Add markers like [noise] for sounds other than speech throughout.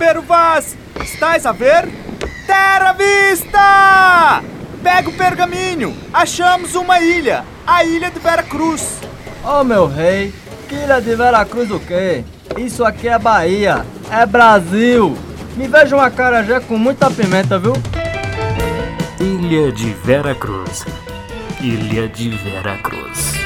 Pero Vaz, estás a ver? Terra vista! Pega o pergaminho! Achamos uma ilha! A ilha de Veracruz! Oh, meu rei! Que ilha de Veracruz o quê? Isso aqui é Bahia! É Brasil! Me veja uma carajé com muita pimenta, viu? Ilha de Veracruz. Ilha de Veracruz.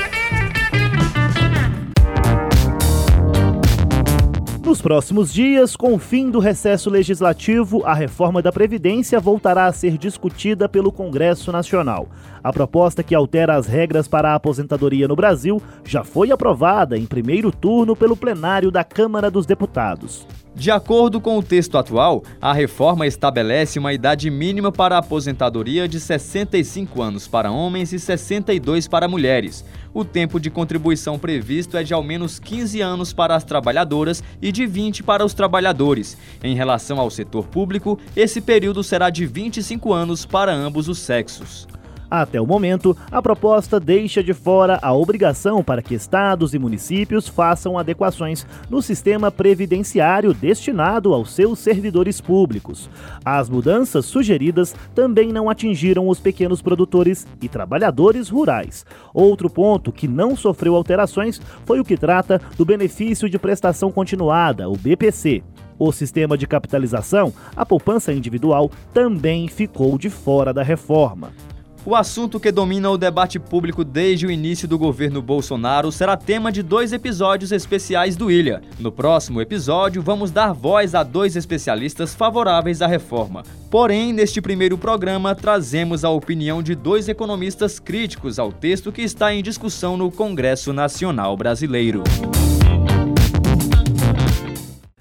Nos próximos dias, com o fim do recesso legislativo, a reforma da Previdência voltará a ser discutida pelo Congresso Nacional. A proposta que altera as regras para a aposentadoria no Brasil já foi aprovada em primeiro turno pelo plenário da Câmara dos Deputados. De acordo com o texto atual, a reforma estabelece uma idade mínima para a aposentadoria de 65 anos para homens e 62 para mulheres. O tempo de contribuição previsto é de ao menos 15 anos para as trabalhadoras e de 20 para os trabalhadores. Em relação ao setor público, esse período será de 25 anos para ambos os sexos. Até o momento, a proposta deixa de fora a obrigação para que estados e municípios façam adequações no sistema previdenciário destinado aos seus servidores públicos. As mudanças sugeridas também não atingiram os pequenos produtores e trabalhadores rurais. Outro ponto que não sofreu alterações foi o que trata do benefício de prestação continuada, o BPC. O sistema de capitalização, a poupança individual, também ficou de fora da reforma. O assunto que domina o debate público desde o início do governo Bolsonaro será tema de dois episódios especiais do Ilha. No próximo episódio, vamos dar voz a dois especialistas favoráveis à reforma. Porém, neste primeiro programa, trazemos a opinião de dois economistas críticos ao texto que está em discussão no Congresso Nacional Brasileiro.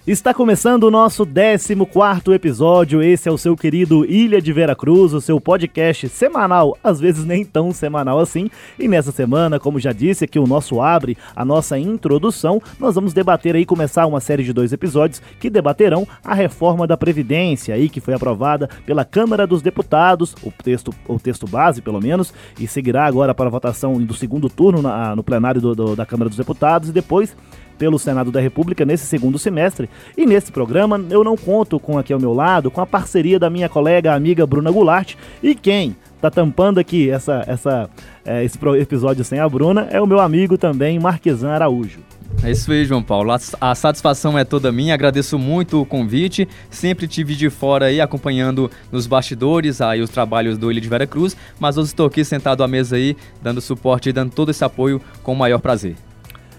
Está começando o nosso 14 episódio. Esse é o seu querido Ilha de Veracruz, o seu podcast semanal, às vezes nem tão semanal assim. E nessa semana, como já disse aqui, o nosso abre, a nossa introdução, nós vamos debater aí, começar uma série de dois episódios que debaterão a reforma da Previdência aí, que foi aprovada pela Câmara dos Deputados, o texto, o texto base, pelo menos, e seguirá agora para a votação do segundo turno na, no plenário do, do, da Câmara dos Deputados e depois pelo Senado da República nesse segundo semestre. E nesse programa eu não conto com aqui ao meu lado com a parceria da minha colega amiga Bruna Goulart e quem tá tampando aqui essa, essa, é, esse episódio sem a Bruna é o meu amigo também Marquesan Araújo. É isso aí, João Paulo. A satisfação é toda minha. Agradeço muito o convite. Sempre tive de fora aí acompanhando nos bastidores aí os trabalhos do Ilha de Vera Cruz, mas hoje estou aqui sentado à mesa aí, dando suporte e dando todo esse apoio com o maior prazer.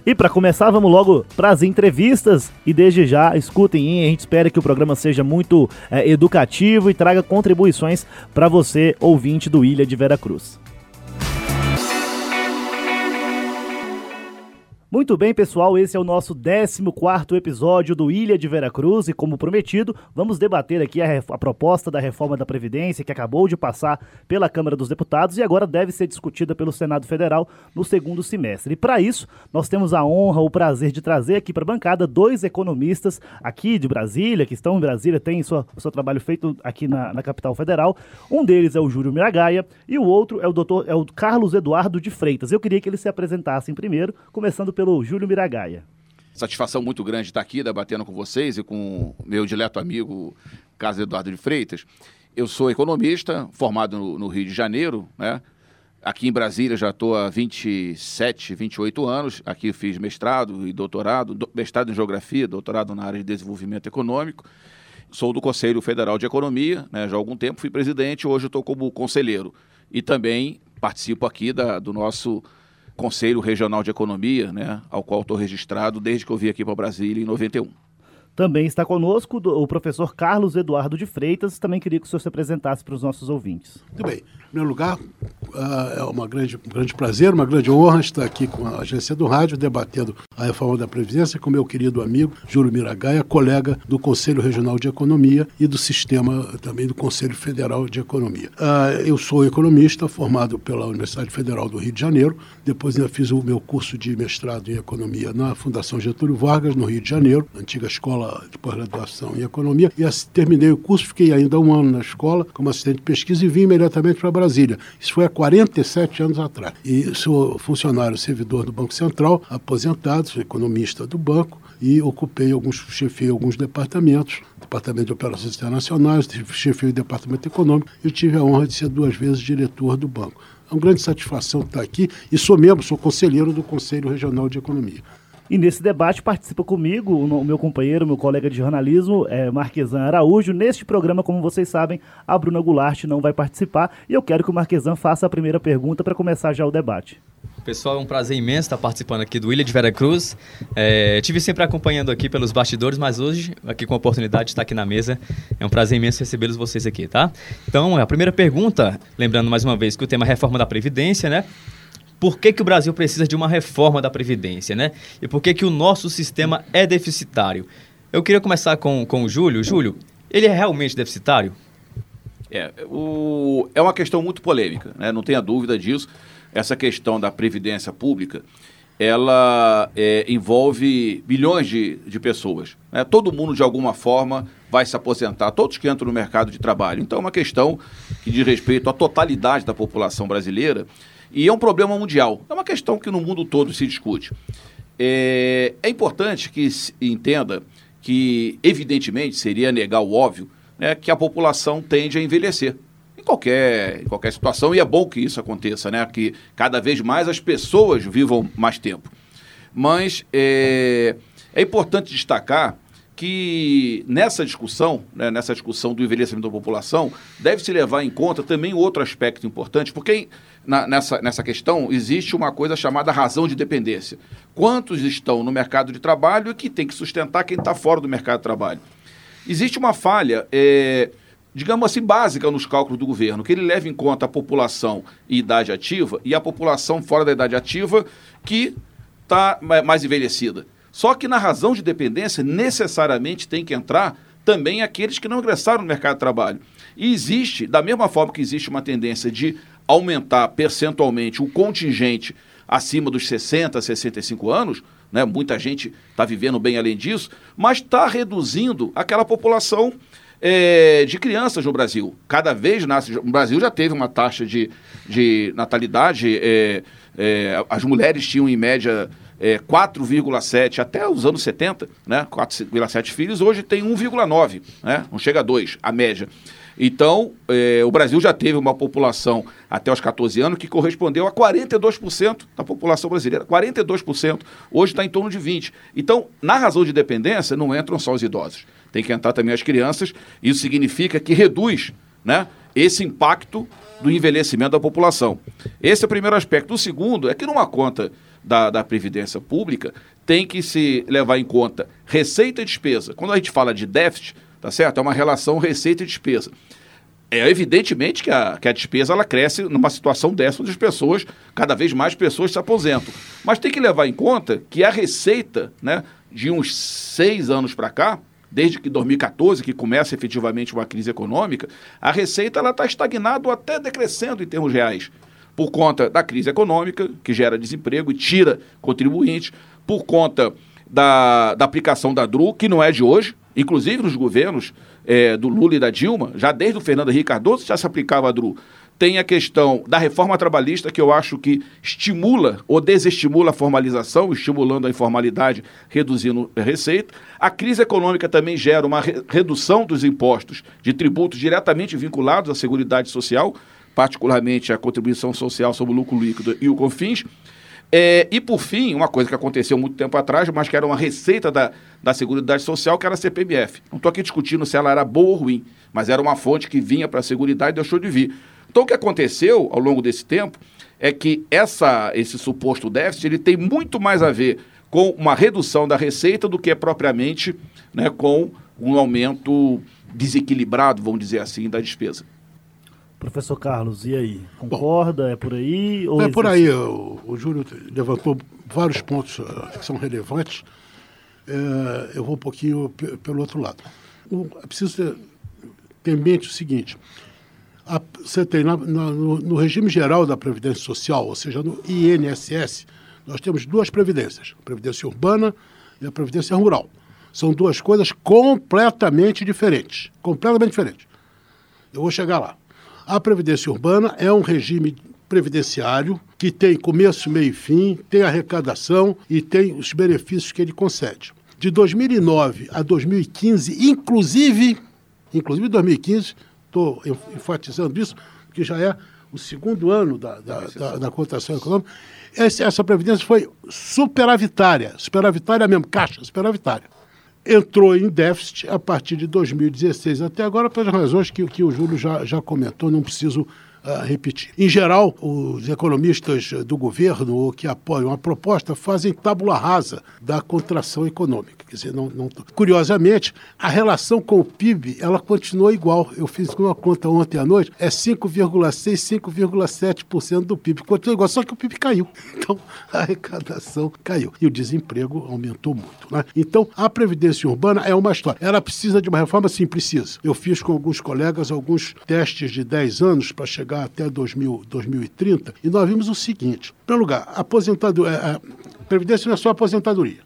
E para começar, vamos logo para as entrevistas. E desde já, escutem, a gente espera que o programa seja muito é, educativo e traga contribuições para você, ouvinte do Ilha de Veracruz. Muito bem, pessoal, esse é o nosso 14 episódio do Ilha de Veracruz e, como prometido, vamos debater aqui a, a, proposta da reforma da Previdência que acabou de passar pela Câmara dos Deputados e agora deve ser discutida pelo Senado Federal no segundo semestre. E para isso, nós temos a honra, o prazer de trazer aqui para a bancada dois economistas aqui de Brasília, que estão em Brasília, têm sua, o seu trabalho feito aqui na, na capital federal. Um deles é o Júlio Miragaia e o outro é o doutor é o Carlos Eduardo de Freitas. Eu queria que eles se apresentassem primeiro, começando pelo pelo Júlio Miragaia. Satisfação muito grande estar aqui debatendo com vocês e com meu dileto amigo Carlos Eduardo de Freitas. Eu sou economista, formado no, no Rio de Janeiro, né? Aqui em Brasília já estou há 27, 28 anos. Aqui fiz mestrado e doutorado, do, mestrado em Geografia, doutorado na área de Desenvolvimento Econômico. Sou do Conselho Federal de Economia, né, já há algum tempo fui presidente, hoje estou como conselheiro. E também participo aqui da, do nosso Conselho Regional de Economia, né, ao qual estou registrado desde que eu vim aqui para Brasília em 91. Também está conosco o professor Carlos Eduardo de Freitas. Também queria que o senhor se apresentasse para os nossos ouvintes. Muito bem. Primeiro lugar, uh, é uma grande, um grande prazer, uma grande honra estar aqui com a agência do rádio, debatendo a reforma da Previdência com meu querido amigo Júlio Miragaia, colega do Conselho Regional de Economia e do sistema também do Conselho Federal de Economia. Uh, eu sou economista, formado pela Universidade Federal do Rio de Janeiro. Depois ainda fiz o meu curso de mestrado em Economia na Fundação Getúlio Vargas, no Rio de Janeiro, antiga escola de pós-graduação em economia e terminei o curso, fiquei ainda um ano na escola como assistente de pesquisa e vim imediatamente para Brasília. Isso foi há 47 anos atrás. E sou funcionário servidor do Banco Central, aposentado, sou economista do banco e ocupei alguns, chefiei alguns departamentos, Departamento de Operações Internacionais, chefiei o Departamento Econômico e tive a honra de ser duas vezes diretor do banco. É uma grande satisfação estar aqui e sou membro, sou conselheiro do Conselho Regional de Economia. E nesse debate participa comigo o meu companheiro, meu colega de jornalismo, é Marquesan Araújo. Neste programa, como vocês sabem, a Bruna Goulart não vai participar e eu quero que o Marquesan faça a primeira pergunta para começar já o debate. Pessoal, é um prazer imenso estar participando aqui do Ilha de Vera Cruz. É, tive sempre acompanhando aqui pelos bastidores, mas hoje, aqui com a oportunidade de estar aqui na mesa, é um prazer imenso recebê-los vocês aqui, tá? Então, a primeira pergunta, lembrando mais uma vez que o tema é reforma da Previdência, né? Por que, que o Brasil precisa de uma reforma da Previdência, né? E por que, que o nosso sistema é deficitário? Eu queria começar com, com o Júlio. Júlio, ele é realmente deficitário? É, o, é uma questão muito polêmica, né? não tenha dúvida disso. Essa questão da Previdência Pública, ela é, envolve bilhões de, de pessoas. Né? Todo mundo, de alguma forma, vai se aposentar, todos que entram no mercado de trabalho. Então, é uma questão que diz respeito à totalidade da população brasileira e é um problema mundial. É uma questão que no mundo todo se discute. É, é importante que se entenda que, evidentemente, seria negar o óbvio, né, que a população tende a envelhecer. Em qualquer, em qualquer situação, e é bom que isso aconteça, né, que cada vez mais as pessoas vivam mais tempo. Mas é, é importante destacar que nessa discussão, né, nessa discussão do envelhecimento da população, deve se levar em conta também outro aspecto importante, porque na, nessa, nessa questão existe uma coisa chamada razão de dependência. Quantos estão no mercado de trabalho e que tem que sustentar quem está fora do mercado de trabalho? Existe uma falha, é, digamos assim, básica nos cálculos do governo, que ele leva em conta a população e idade ativa e a população fora da idade ativa que está mais envelhecida. Só que na razão de dependência, necessariamente tem que entrar também aqueles que não ingressaram no mercado de trabalho. E existe, da mesma forma que existe uma tendência de aumentar percentualmente o contingente acima dos 60, 65 anos, né? muita gente está vivendo bem além disso, mas está reduzindo aquela população é, de crianças no Brasil. Cada vez nasce. O Brasil já teve uma taxa de, de natalidade, é, é, as mulheres tinham em média. É, 4,7 até os anos 70, né? 4,7 filhos, hoje tem 1,9, né? Não chega a 2, a média. Então, eh, o Brasil já teve uma população até os 14 anos que correspondeu a 42% da população brasileira. 42%. Hoje está em torno de 20%. Então, na razão de dependência, não entram só os idosos. Tem que entrar também as crianças. Isso significa que reduz né, esse impacto do envelhecimento da população. Esse é o primeiro aspecto. O segundo é que numa conta da, da Previdência Pública tem que se levar em conta receita e despesa. Quando a gente fala de déficit, tá certo? É uma relação receita e despesa. É evidentemente que a, que a despesa ela cresce numa situação dessa onde as pessoas, cada vez mais pessoas se aposentam. Mas tem que levar em conta que a receita, né, de uns seis anos para cá, desde que 2014, que começa efetivamente uma crise econômica, a receita está estagnada ou até decrescendo em termos reais. Por conta da crise econômica, que gera desemprego e tira contribuintes, por conta da, da aplicação da DRU, que não é de hoje, inclusive nos governos é, do Lula e da Dilma, já desde o Fernando Henrique Cardoso já se aplicava a DRU. Tem a questão da reforma trabalhista, que eu acho que estimula ou desestimula a formalização, estimulando a informalidade, reduzindo a receita. A crise econômica também gera uma re redução dos impostos de tributos diretamente vinculados à Seguridade Social, particularmente a contribuição social sobre o lucro líquido e o CONFINS. É, e por fim, uma coisa que aconteceu muito tempo atrás, mas que era uma receita da, da Seguridade Social, que era a CPMF. Não estou aqui discutindo se ela era boa ou ruim, mas era uma fonte que vinha para a Seguridade e deixou de vir. Então o que aconteceu ao longo desse tempo é que essa, esse suposto déficit ele tem muito mais a ver com uma redução da receita do que propriamente né, com um aumento desequilibrado, vamos dizer assim, da despesa. Professor Carlos, e aí? Concorda? Bom, é por aí? é por aí. O, o Júlio levantou vários pontos uh, que são relevantes. É, eu vou um pouquinho pelo outro lado. O, é preciso ter, ter, em mente o seguinte: a, você tem na, na, no, no, regime geral da Previdência Social, ou seja, no INSS, nós temos duas previdências: a Previdência Urbana e a Previdência Rural. São duas coisas completamente diferentes. Completamente diferentes. Eu vou chegar lá. A Previdência Urbana é um regime previdenciário que tem começo, meio e fim, tem arrecadação e tem os benefícios que ele concede. De 2009 a 2015, inclusive, inclusive 2015, estou enfatizando isso, que já é o segundo ano da, da, da, da cotação econômica, essa previdência foi superavitária, superavitária mesmo, caixa, superavitária. Entrou em déficit a partir de 2016 até agora, pelas razões que, que o Júlio já, já comentou, não preciso repetir. Em geral, os economistas do governo que apoiam a proposta fazem tábula rasa da contração econômica. Quer dizer, não, não... Curiosamente, a relação com o PIB ela continua igual. Eu fiz uma conta ontem à noite, é 5,6%, 5,7% do PIB. Continua igual, só que o PIB caiu. [laughs] Então, a arrecadação caiu. E o desemprego aumentou muito. Né? Então, a Previdência Urbana é uma história. Ela precisa de uma reforma? Sim, precisa. Eu fiz com alguns colegas alguns testes de 10 anos para chegar chegar até 2000, 2030, e nós vimos o seguinte: em primeiro lugar, aposentadoria, a é, é, Previdência não é só aposentadoria.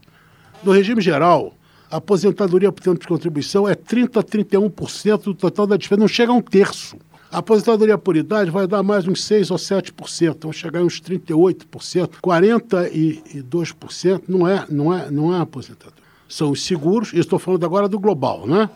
No regime geral, a aposentadoria por tempo de contribuição é 30% a 31% do total da despesa, não chega a um terço. A aposentadoria por idade vai dar mais uns 6 ou 7%, vão chegar uns 38%, 42% não é, não é, não é aposentadoria. São os seguros, estou falando agora do global, né?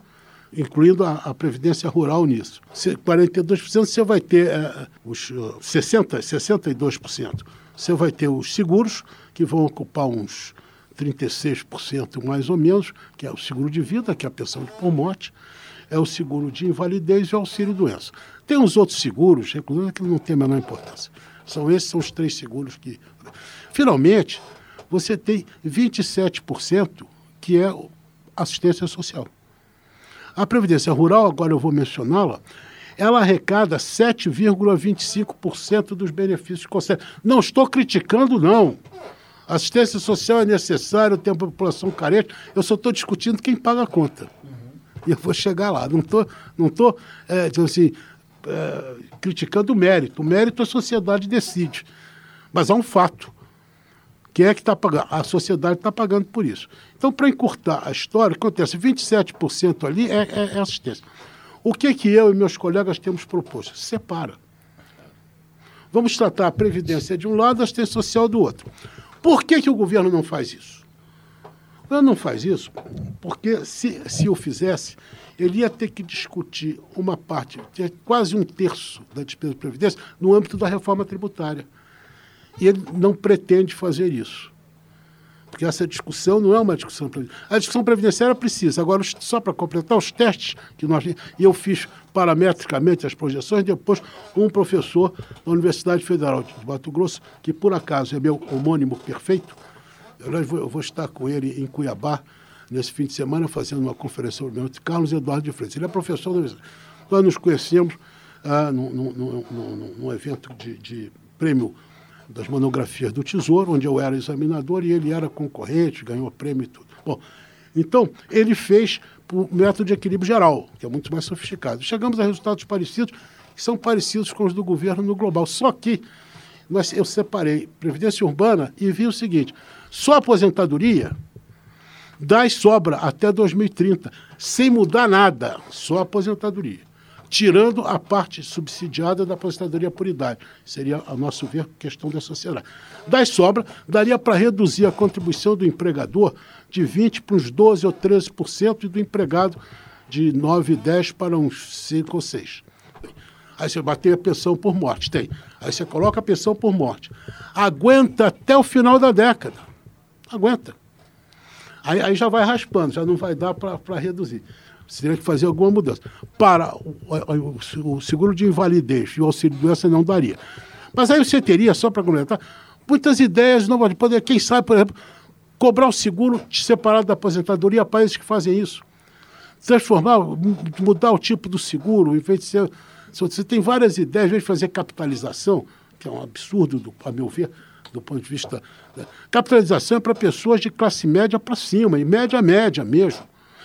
Incluindo a, a, Previdência Rural nisso. 42% você vai ter é, os uh, 60%, 62%. Você vai ter os seguros, que vão ocupar uns 36% mais ou menos, que é o seguro de vida, que é a pensão de morte, é o seguro de invalidez e o auxílio-doença. Tem uns outros seguros, inclusive, que não tem a menor importância. São esses são os três seguros que. Finalmente, você tem 27% que é assistência social. A Previdência Rural, agora eu vou mencioná-la, ela arrecada 7,25% dos benefícios que consegue. Não estou criticando, não. Assistência social é necessária, tem a população carente. Eu só estou discutindo quem paga a conta. E eu vou chegar lá. Não estou, não tô, é, assim, é, criticando o mérito. O mérito a sociedade decide. Mas há um fato. Quem é que está pagando? A sociedade está pagando por isso. Então, para encurtar a história, acontece 27% ali é, é, é, assistência. O que, que eu e meus colegas temos proposto? Separa. Vamos tratar a Previdência de um lado, a assistência social do outro. Por que, que o governo não faz isso? O governo não faz isso porque, se, se o fizesse, ele ia ter que discutir uma parte, quase um terço da despesa de Previdência, no âmbito da reforma tributária. E ele não pretende fazer isso. Porque essa discussão não é uma discussão A discussão previdenciária precisa. Agora, só para completar os testes que nós. Eu fiz parametricamente as projeções, depois um professor da Universidade Federal de Mato Grosso, que por acaso é meu homônimo perfeito, eu vou, eu vou estar com ele em Cuiabá nesse fim de semana fazendo uma conferência sobre o Carlos Eduardo de Freitas. Ele é professor da Universidade. Nós nos conhecemos ah, num, num, num, num evento de, de prêmio das monografias do Tesouro, onde eu era examinador e ele era concorrente, ganhou prêmio e tudo. Bom, então, ele fez o método de equilíbrio geral, que é muito mais sofisticado. Chegamos a resultados parecidos, que são parecidos com os do governo no global. Só que nós, eu separei Previdência Urbana e vi o seguinte: só aposentadoria dá e sobra até 2030, sem mudar nada, só aposentadoria tirando a parte subsidiada da aposentadoria por idade. Seria, a nosso ver, questão da sociedade. Das sobras, daria para reduzir a contribuição do empregador de 20% para uns 12% ou 13% e do empregado de 9, 10 para uns 5 ou 6. Aí você bater a pensão por morte, tem. Aí você coloca a pensão por morte. Aguenta até o final da década. Aguenta. Aí, aí já vai raspando, já não vai dar para reduzir. Você teria que fazer alguma mudança. Para o, o, o seguro de invalidez e o auxílio de doença não daria. Mas aí você teria, só para comentar, muitas ideias pode poder, quem sabe, por exemplo, cobrar o seguro separado da aposentadoria a países que fazem isso. Transformar, mudar o tipo do seguro, em vez de ser. Você tem várias ideias, em vez de fazer capitalização, que é um absurdo, do, a meu ver, do ponto de vista. Né? Capitalização é para pessoas de classe média para cima, e média média mesmo.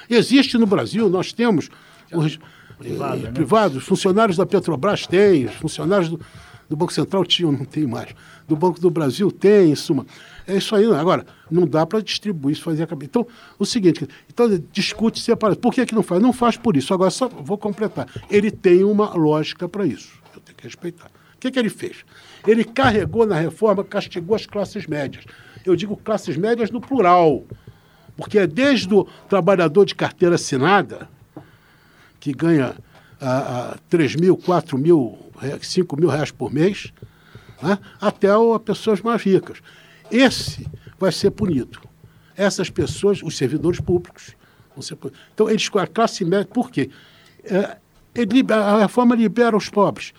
Existe no Brasil, nós temos os Privado, eh, né? privados, funcionários da Petrobras têm, os funcionários do, do Banco Central tinham, não tem mais. Do Banco do Brasil tem, em suma. É isso aí. Não. Agora, não dá para distribuir isso, fazer a cabeça. Então, o seguinte, então discute separado. Por que, que não faz? Não faz por isso. Agora, só vou completar. Ele tem uma lógica para isso. Eu tenho que respeitar. O que, que ele fez? Ele carregou na reforma, castigou as classes médias. Eu digo classes médias no plural Porque é desde o trabalhador de carteira assinada, que ganha a, a 3 mil, 4 mil, 5 mil reais por mês, né? até as pessoas mais ricas. Esse vai ser punido. Essas pessoas, os servidores públicos, vão ser punidos. Então, eles, a classe média, por quê? É, ele, a reforma libera os pobres.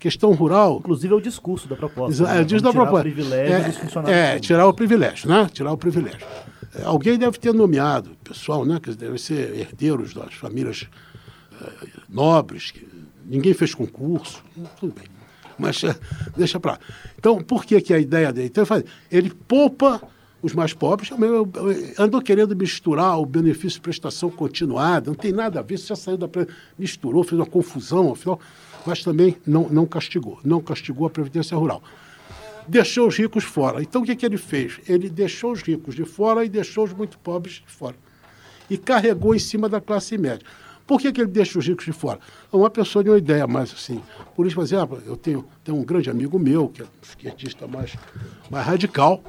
Questão rural. Inclusive é o discurso da proposta. É, né? o discurso da Vamos tirar proposta. O privilégio é, dos funcionários. é, tirar o privilégio, né? Tirar o privilégio. É, Alguém deve ter nomeado, pessoal, né? Que devem ser herdeiros das famílias eh, nobres, que ninguém fez concurso, tudo bem. Mas eh, deixa para lá. Então, por que, que a ideia dele? Então, ele poupa os mais pobres, eu- eu- andou querendo misturar o benefício de prestação continuada, não tem nada a ver, isso já saiu da. misturou, fez uma confusão, afinal, mas também não, não castigou, não castigou a Previdência Rural deixou os ricos fora. Então, o que, que ele fez? Ele deixou os ricos de fora e deixou os muito pobres de fora. E carregou em cima da classe média. Por que, que ele deixa os ricos de fora? Uma pessoa de uma ideia mais assim. Por isso, por exemplo, eu tenho, tenho um grande amigo meu, que é um esquerdista mais, mais radical.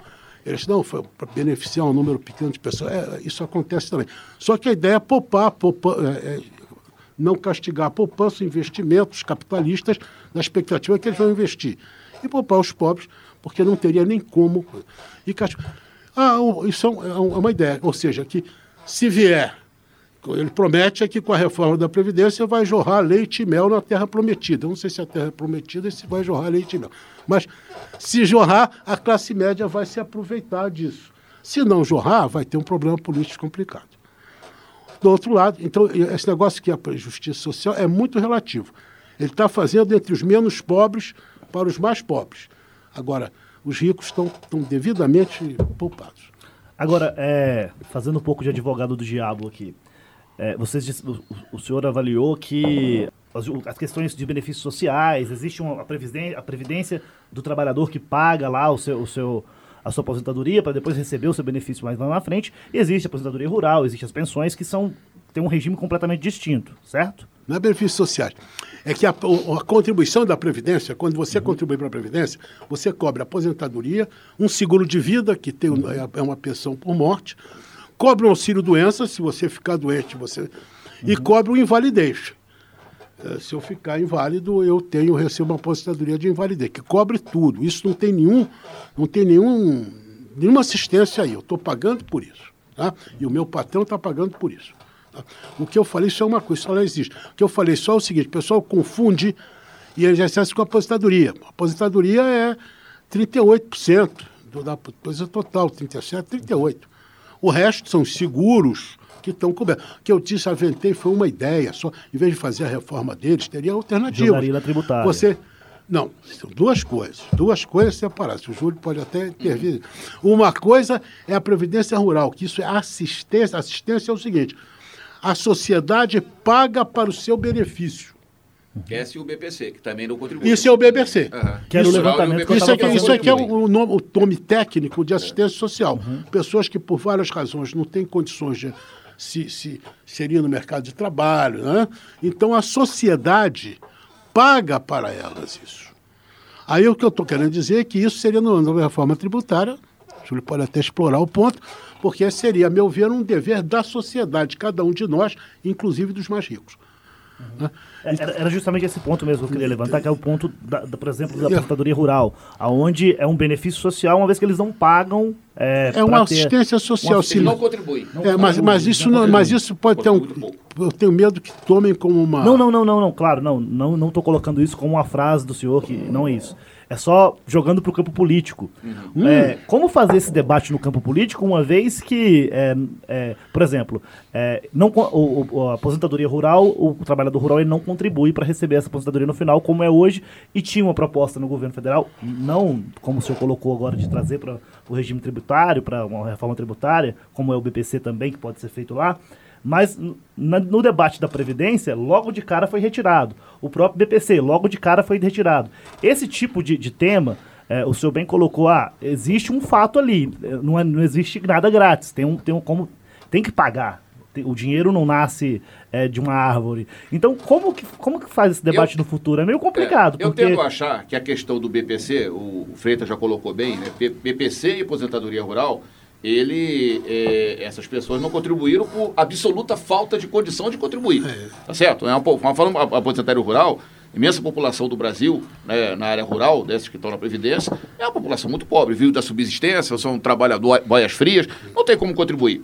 Ele disse, não, foi para beneficiar um número pequeno de pessoas. É, isso acontece também. Só que a ideia é poupar, poupar é, é, não castigar a poupança, investimentos capitalistas, na expectativa que eles vão investir. E poupar os pobres, porque não teria nem como. E. Ah, isso é é é uma ideia. Ou seja, que se vier, ele promete é que com a reforma da Previdência vai jorrar leite e mel na terra prometida. Eu não sei se a terra é prometida e se vai jorrar leite e mel. Mas se jorrar, a classe média vai se aproveitar disso. Se não jorrar, vai ter um problema político complicado. Do outro lado, então, esse negócio que é a justiça social é muito relativo. Ele está fazendo entre os menos pobres para os mais pobres. Agora, os ricos estão, devidamente poupados. Agora, é, fazendo um pouco de advogado do diabo aqui, é, vocês, o, o senhor avaliou que as, as questões de benefícios sociais, existe uma, a, previdência, a previdência do trabalhador que paga lá o seu, o seu, a sua aposentadoria para depois receber o seu benefício mais lá na frente, existe a aposentadoria rural, existem as pensões que são têm um regime completamente distinto, certo? Não é benefícios sociais. É que a, o- a contribuição da Previdência, quando você contribui para a Previdência, você cobre aposentadoria, um seguro de vida, que tem, um- é uma pensão por morte, cobre um auxílio-doença, se você ficar doente, você. E cobre o invalidez. Eh, Se eu ficar inválido, eu tenho, recebo uma aposentadoria de invalidez, que cobre tudo. Isso não tem nenhum, não tem nenhum, nenhuma assistência aí. Eu estou pagando por isso. Tá? E o meu patrão está pagando por isso. tá? O que eu falei só é uma coisa, só não existe. O que eu falei só é o seguinte, o pessoal confunde INSS com aposentadoria. A aposentadoria é 38% do, da coisa total, 37%, 38%. O resto são os seguros que estão cobertos. O que eu disse, aventei, foi uma ideia. Só, em vez de fazer a reforma deles, teria alternativas. Jogaria na tributária. Você. Não, são duas coisas. Duas coisas separadas. O Júlio pode até intervir. Uma coisa é a Previdência Rural, que isso é assistência. Assistência é o seguinte: a sociedade paga para o seu benefício. Esse e o BPC, que também não contribui. Isso é o BBC. Aham. Que era o Isso- levantamento que eu Isso tava aqui, fazendo isso aqui é aqui. o, o nome, o nome técnico de assistência social. Pessoas que, por várias razões, não têm condições de se, se inserir no mercado de trabalho. Né? Então, a sociedade paga para elas isso. Aí o que eu estou querendo dizer é que isso seria na reforma tributária, o Júlio pode até explorar o ponto, porque seria, a meu ver, um dever da sociedade, cada um de nós, inclusive dos mais ricos. Né? É, Era, era justamente esse ponto mesmo que eu queria levantar, que é o ponto, da, da, por exemplo, da aposentadoria rural, aonde é um benefício social, uma vez que eles não pagam. É, É uma ter- assistência social. uma se não contribui. É, mas, mas, isso não, mas isso pode ter um. Eu tenho medo que tomem como uma. Não, não, não, não, não, claro, não, não, não tô colocando isso como uma frase do senhor, que não é isso. É só jogando para o campo político. Uhum. É, como fazer esse debate no campo político, uma vez que, é, é, por exemplo, é, não, o, o- a aposentadoria rural, o trabalhador rural ele não contribui para receber essa aposentadoria no final, como é hoje, e tinha uma proposta no governo federal, não como o senhor colocou agora, de trazer para o regime tributário, para uma reforma tributária, como é o BPC também, que pode ser feito lá. Mas no debate da Previdência, logo de cara foi retirado. O próprio BPC, logo de cara foi retirado. Esse tipo de, de tema, é, o senhor bem colocou, ah, existe um fato ali, é, não, é- não existe nada grátis, tem um, tem um como, tem que pagar. O dinheiro não nasce é, de uma árvore. Então, como que, como que faz esse debate Eu- no futuro? É meio complicado. É, eu porque... a achar que a questão do BPC, o Freitas já colocou bem, né? BPC e aposentadoria rural, ele, é, essas pessoas não contribuíram por absoluta falta de condição de contribuir. Tá certo? É uma, falando a aposentadoria rural, imensa população do Brasil, né, na área rural, desses que estão na Previdência, é uma população muito pobre, vive da subsistência, são trabalhadores, boias frias, não tem como contribuir.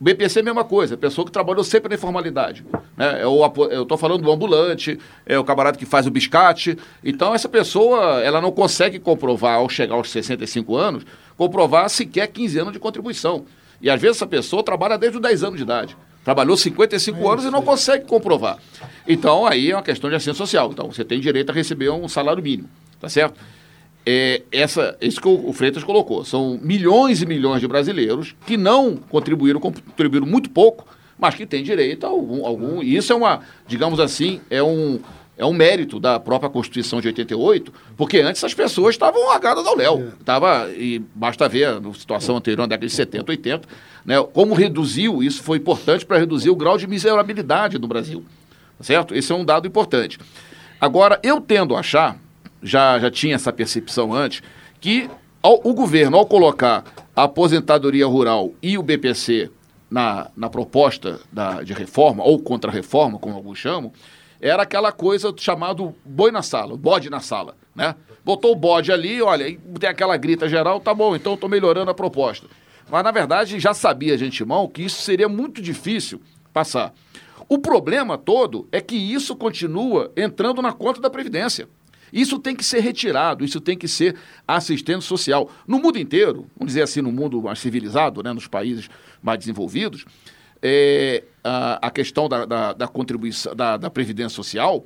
O BPC é a mesma coisa, a pessoa que trabalhou sempre na informalidade. Né? É o, eu estou falando do ambulante, é o camarada que faz o biscate. Então, essa pessoa ela não consegue comprovar, ao chegar aos 65 anos, comprovar sequer 15 anos de contribuição. E às vezes essa pessoa trabalha desde os 10 anos de idade. Trabalhou 55 é anos e não consegue comprovar. Então, aí é uma questão de assistência social. Então, você tem direito a receber um salário mínimo, tá certo? é, essa, isso que o, Freitas colocou. São milhões e milhões de brasileiros que não contribuíram, contribuíram muito pouco, mas que têm direito a algum. algum e isso é uma, digamos assim, é um, é um mérito da própria Constituição de 88, porque antes as pessoas estavam largadas ao léu. É. Tava, e basta ver a situação anterior, na década de 70, 80, né, como reduziu, isso foi importante para reduzir o grau de miserabilidade no Brasil. Certo? Esse é um dado importante. Agora, eu tendo a achar já, já tinha essa percepção antes, que ao, o governo, ao colocar a aposentadoria rural e o BPC na, na proposta da, de reforma, ou contra-reforma, como alguns chamam, era aquela coisa chamado boi na sala, bode na sala, né? Botou o bode ali, olha, tem aquela grita geral, tá bom, então estou melhorando a proposta. Mas, na verdade, já sabia de antemão que isso seria muito difícil passar. O problema todo é que isso continua entrando na conta da Previdência. Isso tem que ser retirado, isso tem que ser assistente social. No mundo inteiro, vamos dizer assim, no mundo mais civilizado, né, nos países mais desenvolvidos, é, a, a, questão da, da, da contribuição da, da, Previdência Social,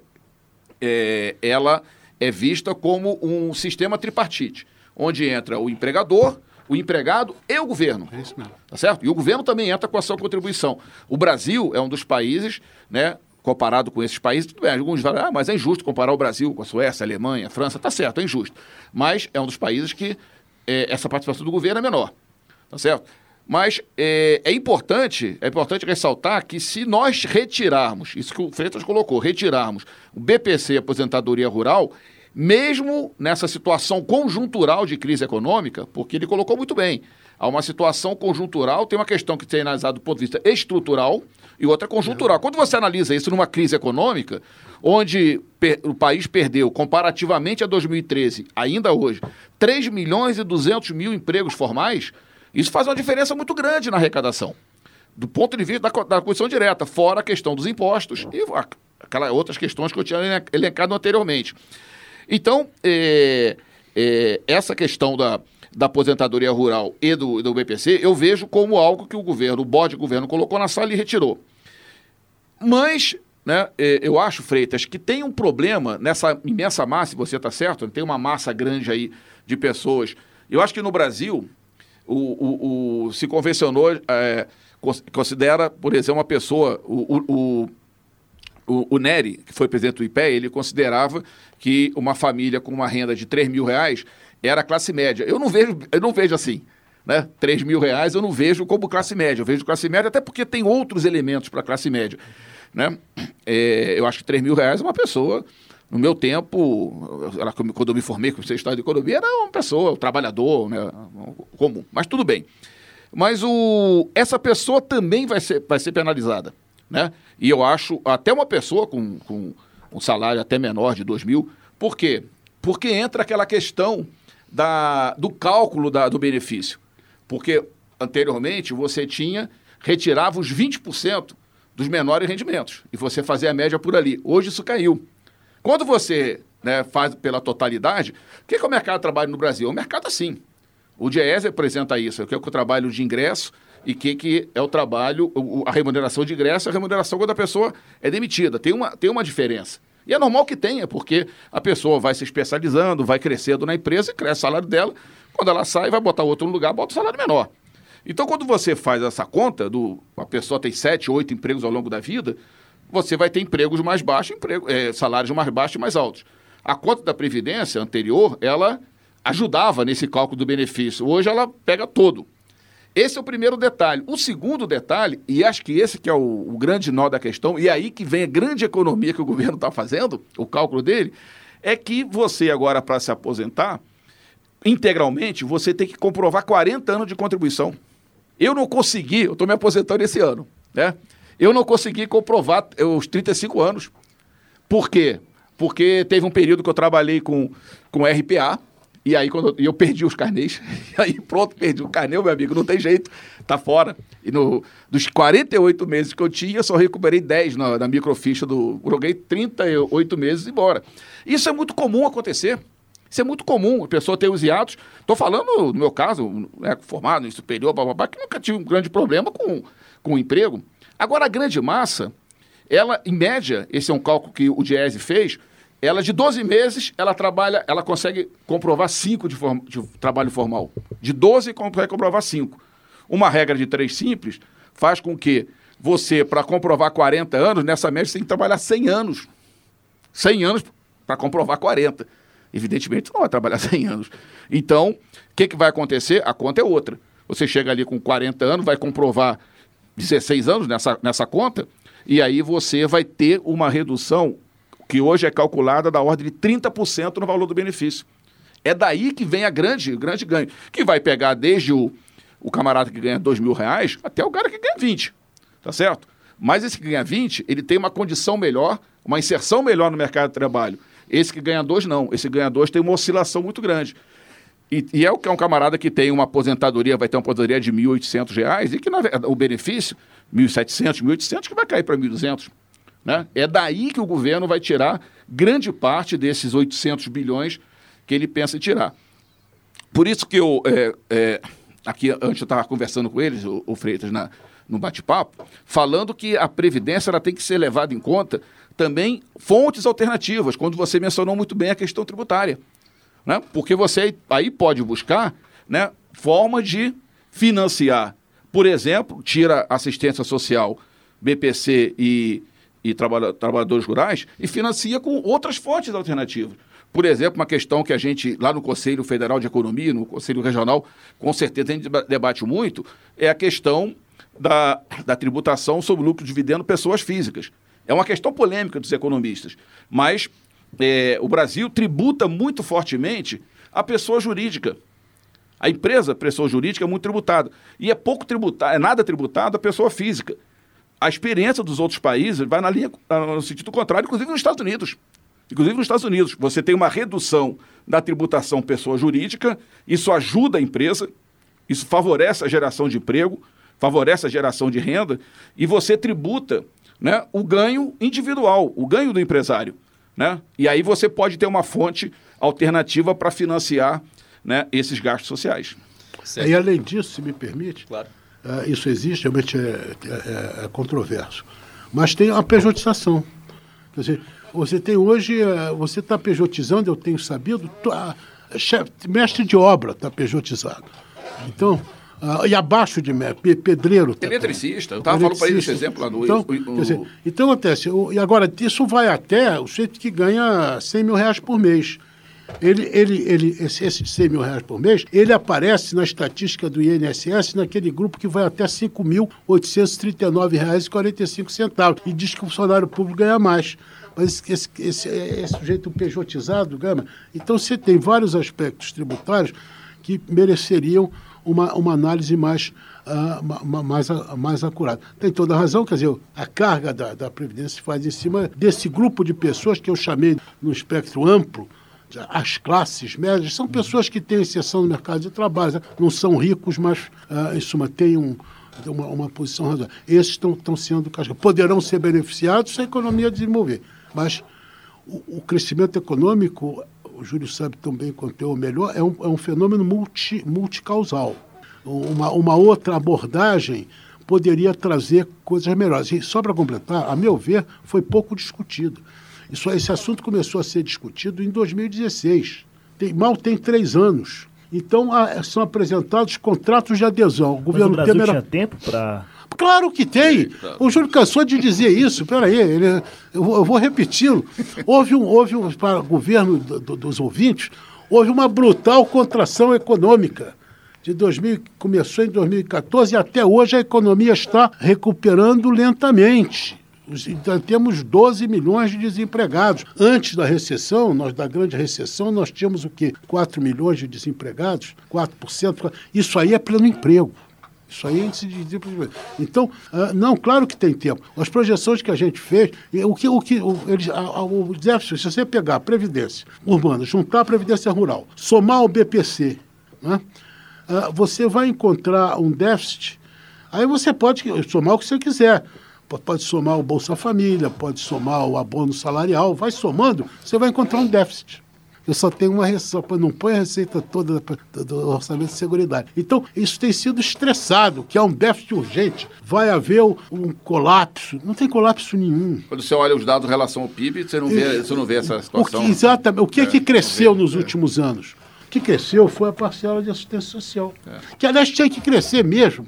é, ela é vista como um sistema tripartite, onde entra o empregador, o empregado e o governo. É isso mesmo. Tá certo? E o governo também entra com a sua contribuição. O Brasil é um dos países né, comparado com esses países, tudo bem, alguns falam, ah, mas é injusto comparar o Brasil com a Suécia, a Alemanha, a França, tá certo, é injusto. Mas é um dos países que é, essa participação do governo é menor, tá certo? Mas é, é, importante, é importante ressaltar que se nós retirarmos, isso que o Freitas colocou, retirarmos o BPC Aposentadoria Rural, mesmo nessa situação conjuntural de crise econômica, porque ele colocou muito bem, há uma situação conjuntural, tem uma questão que tem analisado do ponto de vista estrutural, e outra conjuntural. Quando você analisa isso numa crise econômica, onde o país perdeu, comparativamente a 2013, ainda hoje, 3 milhões e 200 mil empregos formais, isso faz uma diferença muito grande na arrecadação. Do ponto de vista da, da condição direta, fora a questão dos impostos e aquelas outras questões que eu tinha elencado anteriormente. Então, é, é, essa questão da, da aposentadoria rural e do, do BPC, eu vejo como algo que o governo, o bode governo colocou na sala e retirou. Mas, né, é, eu acho, Freitas, que tem um problema nessa imensa massa, e você está certo, tem uma massa grande aí de pessoas. Eu acho que no Brasil, o, o, o se convencionou, é, considera, por exemplo, uma pessoa, o, o, o, Nery, que foi presidente do IPE, ele considerava que uma família com uma renda de 3 mil reais era classe média. Eu não vejo, eu não vejo assim. Né? 3 mil reais eu não vejo como classe média. Eu vejo classe média até porque tem outros elementos para classe média. Né? É, eu acho que 3 mil reais é uma pessoa. No meu tempo, quando eu me formei com o estado de economia, era uma pessoa, um trabalhador né, comum. Mas tudo bem. Mas o, essa pessoa também vai ser, vai ser penalizada. Né? E eu acho até uma pessoa com, com um salário até menor de 2 mil. Por quê? Porque entra aquela questão da, do cálculo da, do benefício. Porque anteriormente você tinha, retirava os 20% dos menores rendimentos e você fazia a média por ali. Hoje isso caiu. Quando você né, faz pela totalidade, o que é o mercado de trabalho no Brasil? É um mercado assim. O DIES apresenta isso, o que é o trabalho de ingresso e o que, que é o trabalho, a remuneração de ingresso, a remuneração quando a pessoa é demitida. Tem uma, tem uma diferença. E é normal que tenha, porque a pessoa vai se especializando, vai crescendo na empresa e cresce o salário dela. Quando ela sai, vai botar outro lugar, bota o salário menor. Então, quando você faz essa conta, do, a pessoa tem sete, oito empregos ao longo da vida, você vai ter empregos mais baixos, emprego, é, salários mais baixos e mais altos. A conta da Previdência anterior, ela ajudava nesse cálculo do benefício. Hoje ela pega todo. Esse é o primeiro detalhe. O segundo detalhe, e acho que esse que é o, o grande nó da questão, e aí que vem a grande economia que o governo está fazendo, o cálculo dele, é que você agora, para se aposentar, integralmente, você tem que comprovar 40 anos de contribuição. Eu não consegui, eu estou me aposentando esse ano, né? Eu não consegui comprovar os 35 anos. Por quê? Porque teve um período que eu trabalhei com, com RPA, e aí quando eu, eu perdi os carnês, [laughs] e aí pronto, perdi o carnê, meu amigo, não tem jeito, tá fora. E no, dos 48 meses que eu tinha, só recuperei 10 na, na microficha do. Joguei 38 meses e embora. Isso é muito comum acontecer. Isso é muito comum, a pessoa ter os hiatos. Estou falando, no meu caso, né, formado em superior, bababá, que nunca tive um grande problema com, com o emprego. Agora, a grande massa, ela, em média, esse é um cálculo que o Diese fez, ela de 12 meses, ela trabalha, ela consegue comprovar 5 de, de, trabalho formal. De 12, consegue comprovar 5. Uma regra de três simples faz com que você, para comprovar 40 anos, nessa média você tem que trabalhar 100 anos. 100 anos para comprovar 40. Evidentemente, você não vai trabalhar [laughs] 100 anos. Então, o que, que vai acontecer? A conta é outra. Você chega ali com 40 anos, vai comprovar 16 anos nessa, nessa conta, e aí você vai ter uma redução que hoje é calculada da ordem de 30% no valor do benefício. É daí que vem a grande, o grande ganho, que vai pegar desde o, o camarada que ganha 2 mil reais até o cara que ganha 20, tá certo? Mas esse que ganha 20, ele tem uma condição melhor, uma inserção melhor no mercado de trabalho. Esse que ganha 2, não. Esse que ganha 2 tem uma oscilação muito grande. E, e, é o que é um camarada que tem uma aposentadoria, vai ter uma aposentadoria de R$ 1.800 e que na, o benefício, R$ 1.700, R$ 1.800, que vai cair para R$ 1.200. Né? É daí que o governo vai tirar grande parte desses 800 bilhões que ele pensa em tirar. Por isso que eu, é, é, aqui antes eu estava conversando com eles, o, o Freitas, na, no bate-papo, falando que a Previdência ela tem que ser levada em conta também fontes alternativas, quando você mencionou muito bem a questão tributária. Né? Porque você aí pode buscar né, forma de financiar. Por exemplo, tira assistência social, BPC e, e trabalha, trabalhadores rurais e financia com outras fontes alternativas. Por exemplo, uma questão que a gente, lá no Conselho Federal de Economia, no Conselho Regional, com certeza a gente debate muito, é a questão da, da tributação sobre lucro de dividendo pessoas físicas. É uma questão polêmica dos economistas, mas é, o Brasil tributa muito fortemente a pessoa jurídica. A empresa, pessoa jurídica, é muito tributada. E é pouco tributado, é nada tributado a pessoa física. A experiência dos outros países vai na linha, no sentido contrário, inclusive nos Estados Unidos. Inclusive nos Estados Unidos, você tem uma redução da tributação pessoa jurídica, isso ajuda a empresa, isso favorece a geração de emprego, favorece a geração de renda, e você tributa né, o ganho individual, o ganho do empresário. Né? E aí você pode ter uma fonte alternativa para financiar né, esses gastos sociais. Certo. E além disso, se me permite, claro. Uh, isso existe, realmente é, é, é, controverso. Mas tem a pejotização. Quer dizer, você tem hoje, uh, você está pejotizando, eu tenho sabido, chefe, mestre de obra está pejotizado. Então, Uh, e abaixo de pedreiro. Tá, Eletricista. Eu estava falando para ele esse exemplo lá no... Então, o, o, dizer, então acontece, e agora isso vai até o sujeito que ganha 100 mil reais por mês. Ele, ele, ele, esse, esse 100 mil reais por mês, ele aparece na estatística do INSS naquele grupo que vai até R$ 5.839,45 e diz que o funcionário público ganha mais. Mas esse, esse, esse, sujeito pejotizado, gama. Então você tem vários aspectos tributários que mereceriam uma, uma análise mais, uh, mais, mais acurada. Tem toda a razão, quer dizer, a carga da, da Previdência se faz em cima desse grupo de pessoas que eu chamei no espectro amplo, as classes médias, são pessoas que têm exceção no mercado de trabalho, né? não são ricos, mas, em suma, têm um, uma, uma posição razoável. Esses estão sendo. Poderão ser beneficiados se a economia desenvolver, mas o, o crescimento econômico o Júlio sabe também quanto eu melhor, é um, é um fenômeno multi, multicausal. Uma, uma outra abordagem poderia trazer coisas melhores. E só para completar, a meu ver, foi pouco discutido. Isso, esse assunto começou a ser discutido em 2016. Tem, mal tem três anos. Então, a, são apresentados contratos de adesão. O governo Mas o Brasil Temer... tinha tempo para Claro que tem. O Júlio cansou de dizer isso. Peraí, ele, eu, eu vou repeti-lo. Houve um, houve um, para o governo do, do, dos ouvintes, houve uma brutal contração econômica. De 2000, começou em 2014 e até hoje a economia está recuperando lentamente. Então, temos 12 milhões de desempregados. Antes da recessão, nós da grande recessão, nós tínhamos o quê? 4 milhões de desempregados, 4%. Isso aí é pleno emprego. Isso aí índice de desemprego. Então, ah, não, claro que tem tempo. As projeções que a gente fez, o que o, que, o, eles, a- o déficit, se você pegar a Previdência Urbana, juntar a Previdência Rural, somar o BPC, né, ah, você vai encontrar um déficit. Aí você pode somar o que você quiser. Pode somar o Bolsa Família, pode somar o abono salarial, vai somando, você vai encontrar um déficit. Eu só tenho uma receita, não põe a receita toda do- orçamento de seguridade. Então, isso tem sido estressado, que é um déficit urgente. Vai haver um, colapso. Não tem colapso nenhum. Quando você olha os dados em relação ao PIB, você não vê, você não vê essa O que, situação. exatamente. O que é, que cresceu nos é. últimos anos? O que cresceu foi a parcela de assistência social. É. Que, aliás, tinha que crescer mesmo.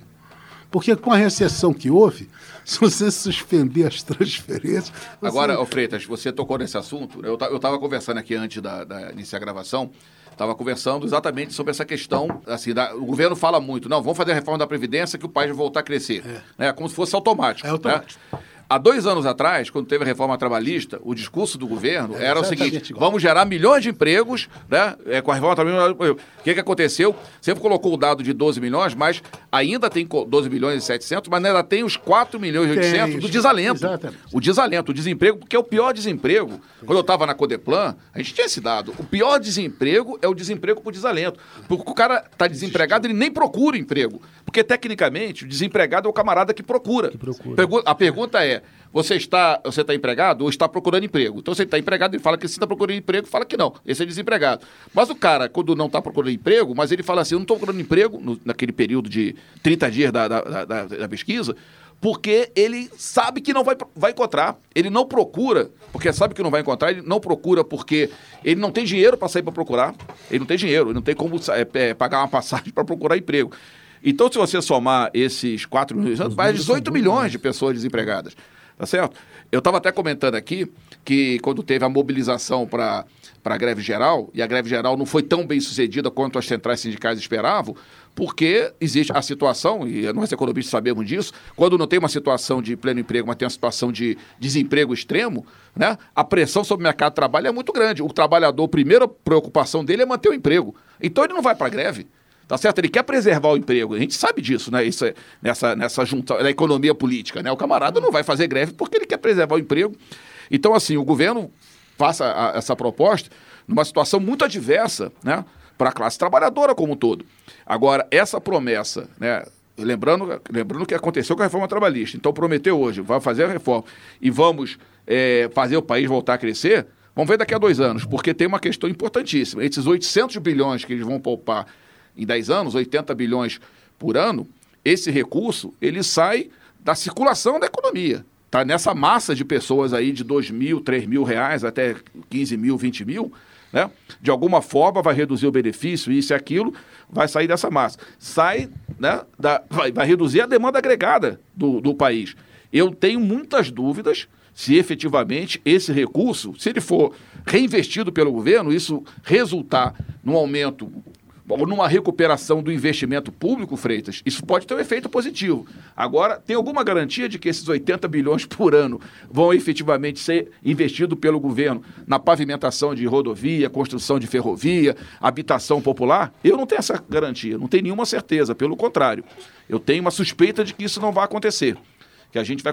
Porque com a recessão que houve, [laughs] se você suspender as transferências. você- Agora, ô Freitas, você tocou nesse assunto. Eu estava conversando aqui antes da, da iniciar a gravação. Estava conversando exatamente sobre essa questão. Assim, da- o governo fala muito, não, vamos fazer a reforma da Previdência que o país vai voltar a crescer. Né? Como se fosse automático. É automático. né? Há dois anos atrás, quando teve a reforma trabalhista, o discurso do governo É era o seguinte: igual. vamos gerar milhões de empregos, né? É, com a reforma trabalhista. O que, que aconteceu? Você colocou o dado de 12 milhões, mas ainda tem co- 12 milhões e 700, mas ainda tem os 4 milhões e Tem, 800 do desalento. exatamente. O desalento, o desemprego, porque é o pior desemprego. Quando eu estava na Codeplan, a gente tinha esse dado. O pior desemprego é o desemprego por desalento. Porque o cara está desempregado, ele nem procura emprego. Porque, tecnicamente, o desempregado é o camarada que procura. Pergu- A pergunta é: você está, você está empregado ou está procurando emprego? Então, você está empregado, ele fala que você está procurando emprego, fala que não. Esse é desempregado. Mas o cara, quando não está procurando emprego, mas ele fala assim: eu não estou procurando emprego no- naquele período de 30 dias da- da- da- da- pesquisa, porque ele sabe que não vai, vai encontrar. Ele não procura, porque sabe que não vai encontrar, ele não procura porque ele não tem dinheiro para sair para procurar. Ele não tem dinheiro, ele não tem como é, é, pagar uma passagem para procurar emprego. Então, se você somar esses 4 milhões, vai 18 milhões de pessoas desempregadas. Tá certo? Eu estava até comentando aqui que quando teve a mobilização para a greve geral, e a greve geral não foi tão bem sucedida quanto as centrais sindicais esperavam, porque existe a situação, e nós economistas sabemos disso, quando não tem uma situação de pleno emprego, mas tem uma situação de desemprego extremo, né, a pressão sobre o mercado de trabalho é muito grande. O trabalhador, a primeira preocupação dele é manter o emprego. Então ele não vai para a greve. Tá certo? Ele quer preservar o emprego. A gente sabe disso, né? Isso é, nessa, nessa junta da economia política, né? O camarada não vai fazer greve porque ele quer preservar o emprego. Então, assim, o governo faça a- essa proposta numa situação muito adversa, né? Para a classe trabalhadora como um todo. Agora, essa promessa, né? Lembrando, lembrando o que aconteceu com a reforma trabalhista. Então, prometeu hoje, vai fazer a reforma e vamos eh, fazer o país voltar a crescer. Vamos ver daqui a dois anos, porque tem uma questão importantíssima. Esses 800 bilhões que eles vão poupar em 10 anos, 80 bilhões por ano, esse recurso ele sai da circulação da economia. Tá nessa massa de pessoas aí de 2 mil, 3 mil reais até 15 mil, 20 mil, né? De alguma forma vai reduzir o benefício, isso e aquilo, vai sair dessa massa. Sai, né? Da, vai, vai reduzir a demanda agregada do, do país. Eu tenho muitas dúvidas se efetivamente esse recurso, se ele for reinvestido pelo governo, isso resultar num aumento ou numa recuperação do investimento público, Freitas, isso pode ter um efeito positivo. Agora, tem alguma garantia de que esses 80 bilhões por ano vão efetivamente ser investidos pelo governo na pavimentação de rodovia, construção de ferrovia, habitação popular? Eu não tenho essa garantia, não tenho nenhuma certeza, pelo contrário. Eu tenho uma suspeita de que isso não vai acontecer, que a gente vai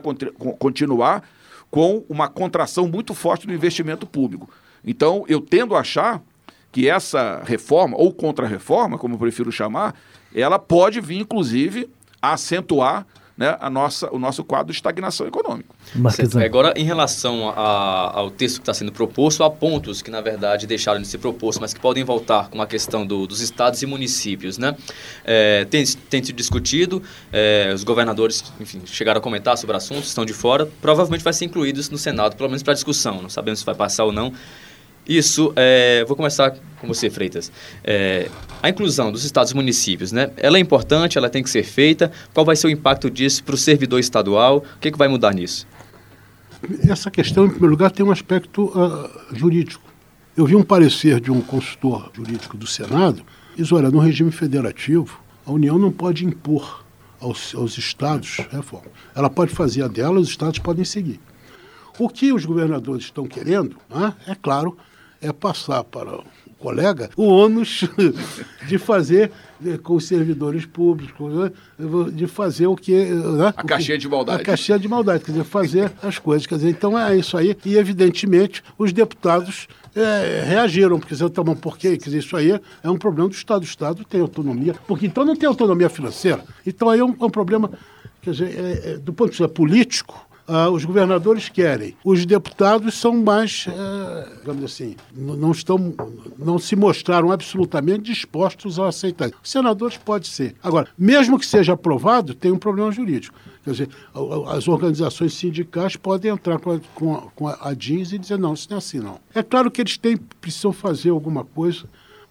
continuar com uma contração muito forte do investimento público. Então, eu tendo a achar que essa reforma, ou contra-reforma, como eu prefiro chamar, ela pode vir, inclusive, a acentuar né, a nossa, o nosso quadro de estagnação econômica. Agora, em relação a- ao texto que está sendo proposto, há pontos que, na verdade, deixaram de ser propostos, mas que podem voltar com a questão do- dos estados e municípios. Né? É, tem, tem sido discutido, é, os governadores enfim, chegaram a comentar sobre assuntos, estão de fora. Provavelmente vai ser incluído isso no Senado, pelo menos para discussão. Não sabemos se vai passar ou não. Isso, é, vou começar com você, Freitas. É, a inclusão dos estados e municípios, né? Ela é importante, ela tem que ser feita. Qual vai ser o impacto disso para o servidor estadual? O que, que vai mudar nisso? Essa questão, em primeiro lugar, tem um aspecto ah, jurídico. Eu vi um parecer de um consultor jurídico do Senado, diz, olha, no regime federativo, a União não pode impor aos, aos estados reforma. Ela pode fazer a dela, os estados podem seguir. O que os governadores estão querendo, né, é claro, é passar para o colega o ônus [laughs] de fazer eh, com os servidores públicos, né, de fazer o que. Né, a caixinha de maldade. A caixinha de maldade, quer dizer, fazer as coisas. Quer dizer, então é isso aí. E, evidentemente, os deputados é, reagiram, porque dizer, tá por quê? Quer dizer, isso aí é um problema do Estado. O Estado tem autonomia, porque então não tem autonomia financeira. Então aí é um, é um problema, quer dizer, é, do ponto de vista político, Uh, os governadores querem. Os deputados são mais, uh, digamos assim, não estão, não se mostraram absolutamente dispostos a aceitar. Os senadores pode ser. Agora, mesmo que seja aprovado, tem um problema jurídico. Quer dizer, as organizações sindicais podem entrar com a, com a, com a DINS e dizer, não, isso não é assim, não. É claro que eles têm, precisam fazer alguma coisa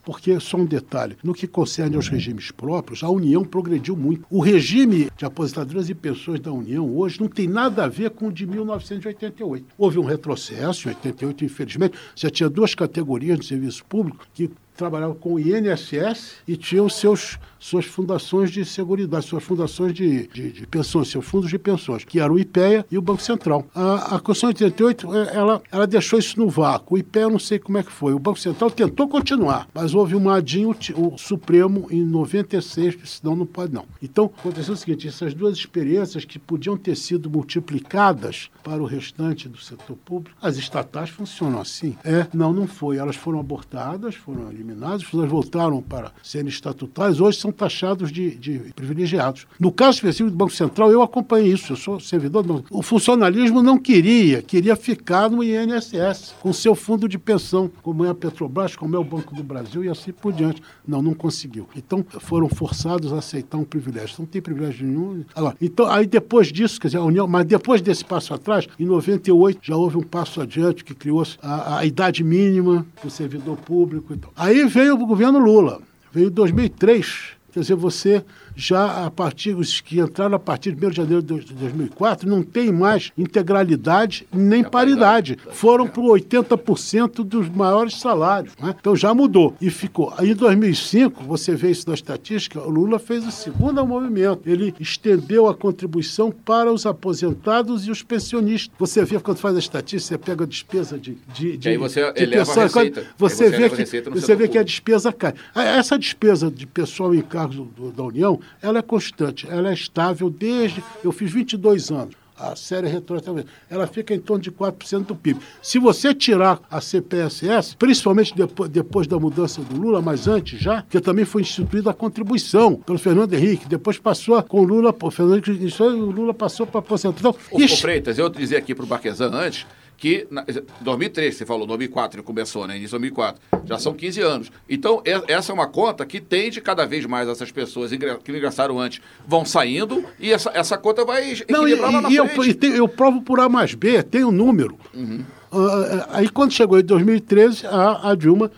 porque, só um detalhe, no que concerne aos regimes próprios, a União progrediu muito. O regime de aposentadorias e pensões da União hoje não tem nada a ver com o de 1988. Houve um retrocesso em 88, infelizmente. Já tinha duas categorias de serviço público que trabalhava com o INSS e tinha os seus suas fundações de seguridade, suas fundações de, de, de, pensões, seus fundos de pensões, que eram o IPEA e o Banco Central. A, a Constituição de 88, é, ela, ela deixou isso no vácuo. O IPEA eu não sei como é que foi. O Banco Central tentou continuar, mas houve um adinho, o Supremo, em 96, senão não pode não. Então, aconteceu o seguinte, essas duas experiências que podiam ter sido multiplicadas para o restante do setor público, as estatais funcionam assim. É, não, não foi. Elas foram abortadas, foram eliminadas, elas voltaram para serem estatutárias, hoje são taxados de, de, privilegiados. No caso específico do Banco Central, eu acompanhei isso, eu sou servidor. Do... O funcionalismo não queria, queria ficar no INSS, com seu fundo de pensão, como é a Petrobras, como é o Banco do Brasil e assim por diante. Não, não conseguiu. Então, foram forçados a aceitar um privilégio. Não tem privilégio nenhum. Então, aí depois disso, quer dizer, a União, mas depois desse passo atrás, em 98, já houve um passo adiante que criou a, a idade mínima do servidor público. Então. Aí veio o governo Lula. Veio 2003, Quer dizer, você já a partir, os que entraram a partir de 1 de janeiro de 2004, não tem mais integralidade nem paridade. Foram para 80% dos maiores salários. Né? Então já mudou e ficou. Aí em 2005, você vê isso na estatística, o Lula fez o segundo movimento. Ele estendeu a contribuição para os aposentados e os pensionistas. Você vê quando faz a estatística, você pega a despesa de, de, de, aí você de pessoa, você, você vê que, você vê que a despesa cai. Essa despesa de pessoal em cargos da União ela é constante, ela é estável desde. Eu fiz 22 anos. A série retroativa, ela fica em torno de 4% do PIB. Se você tirar a CPSS, principalmente depois, depois da mudança do Lula, mas antes já, que também foi instituída a contribuição pelo Fernando Henrique, depois passou com o Lula, o Fernando Henrique, o Lula passou para a aposentadoria. Então, o, o Freitas, eu dizia aqui para o Barquesan antes que em 2003, você falou, 2004 ele começou, né? Início de 2004. Já são 15 anos. Então, essa é uma conta que tende cada vez mais essas pessoas que ingressaram antes vão saindo e essa, essa conta vai Não, e, lá na e frente. Eu, e tem, eu provo por A mais B, tem um número. Uhum. Uh, aí, quando chegou em 2013, a, a Dilma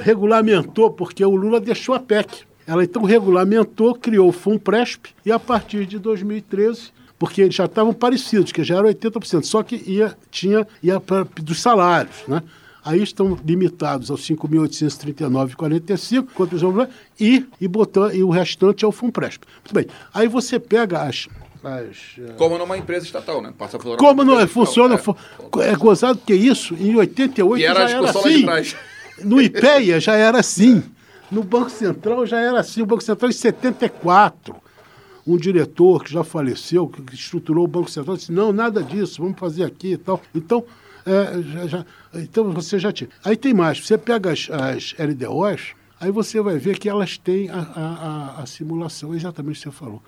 regulamentou, porque o Lula deixou a PEC. Ela então regulamentou, criou o FUNPRESP e a partir de 2013 porque eles já estavam parecidos, que já eram 80%, só que ia, tinha, ia para dos salários, né? Aí estão limitados aos 5.839,45, e, e, botando, e o restante é o FUNPRESP. Muito bem. Aí você pega as, eh, Como numa empresa estatal, né? Passa por Como não é, funciona. É. é gozado que isso, em 88 era já era assim. No IPEA já era assim. No Banco Central já era assim. O Banco Central em 74 um diretor que já faleceu, que estruturou o Banco Central, disse, não, nada disso, vamos fazer aqui e tal. Então, é, já, já, então você já tinha. Aí tem mais, você pega as, as LDOs, aí você vai ver que elas têm a, a, a, simulação, exatamente o que você falou.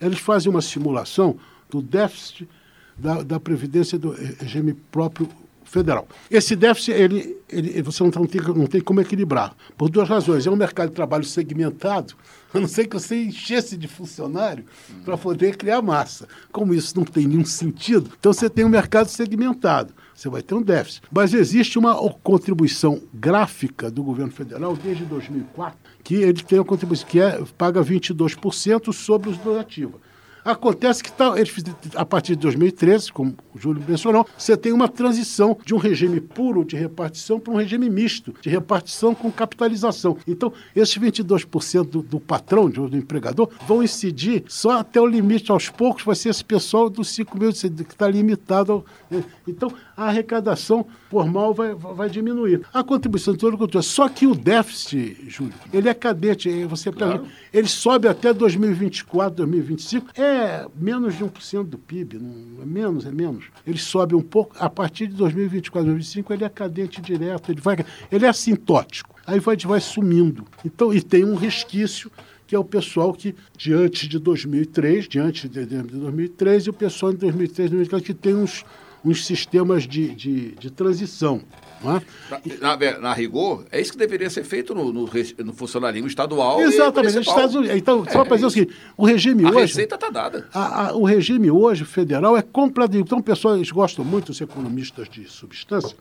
Eles fazem uma simulação do déficit da, da Previdência do regime próprio federal. Esse déficit, ele, ele, você não tem, não tem como equilibrar, por duas razões. É um mercado de trabalho segmentado, [laughs] a não ser que você enchesse de funcionário para poder criar massa. Como isso não tem nenhum sentido, então você tem um mercado segmentado. Você vai ter um déficit. Mas existe uma contribuição gráfica do governo federal desde 2004, que ele tem uma contribuição que é, paga 22% sobre os donativos. Acontece que tá, eles, a partir de 2013, como o Júlio mencionou, você tem uma transição de um regime puro de repartição para um regime misto, de repartição com capitalização. Então, esses 22% do, do patrão, do empregador, vão incidir só até o limite. Aos poucos vai ser esse pessoal dos 5 mil que está limitado. Né? Então, a arrecadação formal vai, vai diminuir. A contribuição de todo o Só que o déficit, Júlio, ele é cadete. Você claro. ele sobe até 2024, 2025. É menos de 1% do PIB. Não, é menos, é menos. Ele sobe um pouco. A partir de 2024, 2025, ele é cadete direto. Ele, vai, ele é assintótico. Aí vai, vai sumindo. Então, e tem um resquício que é o pessoal que, diante de 2003, diante de, de 2003, e o pessoal de 2003, 2004, que tem uns, uns sistemas de, de, de transição. É? Na, na, na, rigor, é isso que deveria ser feito no, no, no funcionalismo estadual. Exatamente. Estados Unidos. Então, é, só para dizer o seguinte: o regime a hoje. A receita está dada. A, a, o regime hoje federal é completamente. Então, pessoas gostam muito, os economistas de substância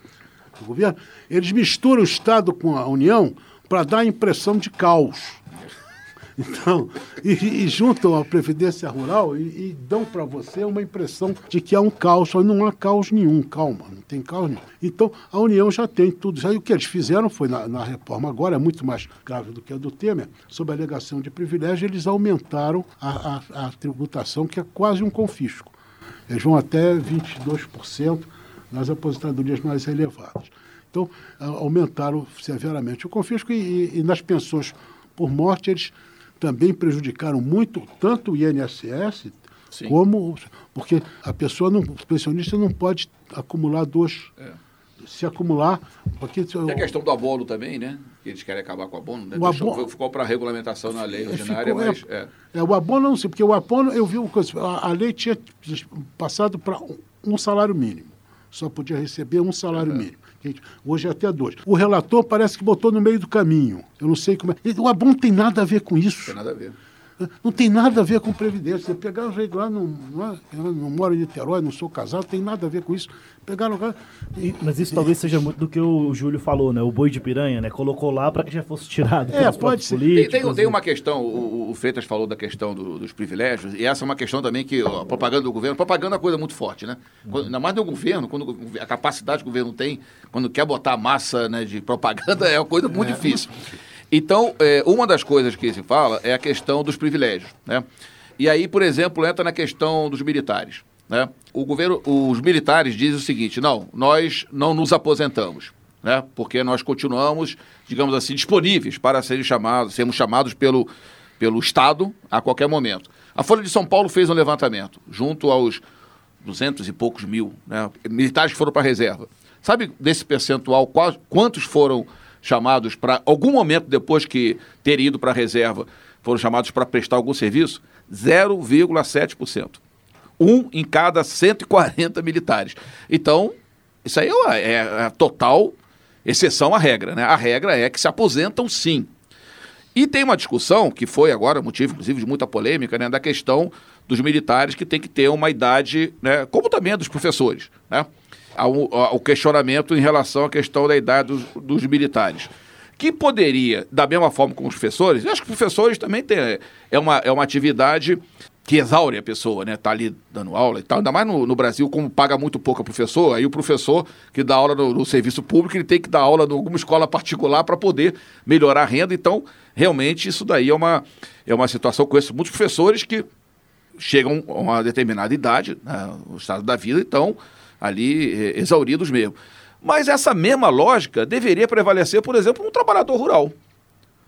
do governo, eles misturam o Estado com a União para dar a impressão de caos. Então, e, e, juntam a Previdência Rural e, e dão para você uma impressão de que há um caos, mas não há caos nenhum, calma, não tem caos nenhum. Então, a União já tem tudo isso. Aí o que eles fizeram foi, na, na reforma agora, é muito mais grave do que a do Temer, sob a alegação de privilégio, eles aumentaram a, a, a tributação, que é quase um confisco. Eles vão até 22% nas aposentadorias mais elevadas. Então, aumentaram severamente o confisco e, e, e nas pensões por morte eles também prejudicaram muito tanto o INSS Sim. como porque a pessoa não, o pensionista não pode acumular dois é. se acumular porque tem a questão do abono também, né? Que eles querem acabar com o abono, né? O abono ficou para regulamentação na lei ordinária, ficou, mas é, é. é, o abono não sei porque o abono eu vi uma coisa, a, a lei tinha passado para um, salário mínimo, só podia receber um salário é. Hoje é até dois. O relator parece que botou no meio do caminho. Eu não sei como é. O Abon tem nada a ver com isso. Tem nada a ver. Não tem nada a ver com previdência. Pegar o lá, não, não, é, não moro em Niterói, não sou casado, tem nada a ver com isso. Pegaram lá. E, Mas isso e, talvez seja muito do que o Júlio falou, né? O boi de piranha, né? Colocou lá para que já fosse tirado. É, pode ser. Tem, tem, tem, uma questão, o, o Freitas falou da questão do, dos privilégios, e essa é uma questão também que ó, a propaganda do governo, propaganda é uma coisa muito forte, né? Quando, ainda mais do governo, quando a capacidade que o governo tem, quando quer botar massa né, de propaganda, [laughs] é uma coisa muito é. difícil. Então, é, uma das coisas que se fala é a questão dos privilégios. Né? E aí, por exemplo, entra na questão dos militares. Né? O governo, os militares dizem o seguinte: não, nós não nos aposentamos, né? porque nós continuamos, digamos assim, disponíveis para serem chamados, sermos chamados pelo, pelo Estado a qualquer momento. A Folha de São Paulo fez um levantamento, junto aos duzentos e poucos mil né, militares que foram para a reserva. Sabe desse percentual, quantos foram chamados para, algum momento depois que terem ido para a reserva, foram chamados para prestar algum serviço? 0,7%. Um em cada 140 militares. Então, isso aí é, é, a total exceção à regra. Né? A regra é que se aposentam sim. E tem uma discussão, que foi agora motivo, inclusive, de muita polêmica, né, da questão dos militares que tem que ter uma idade, né, como também dos professores. Né? Ao, ao questionamento em relação à questão da idade dos, dos militares que poderia, da mesma forma como os professores, eu acho que professores também têm, é uma, é uma atividade que exaure a pessoa, né? Tá ali dando aula e tal. Ainda mais no, no Brasil, como paga muito pouco a professor, aí o professor que dá aula no, no serviço público, ele tem que dar aula em alguma escola particular para poder melhorar a renda. Então, realmente, isso daí é uma, é uma situação. Conheço muitos professores que chegam a uma determinada idade, né, no estado da vida, então ali eh, exauridos mesmo. Mas essa mesma lógica deveria prevalecer, por exemplo, no trabalhador rural.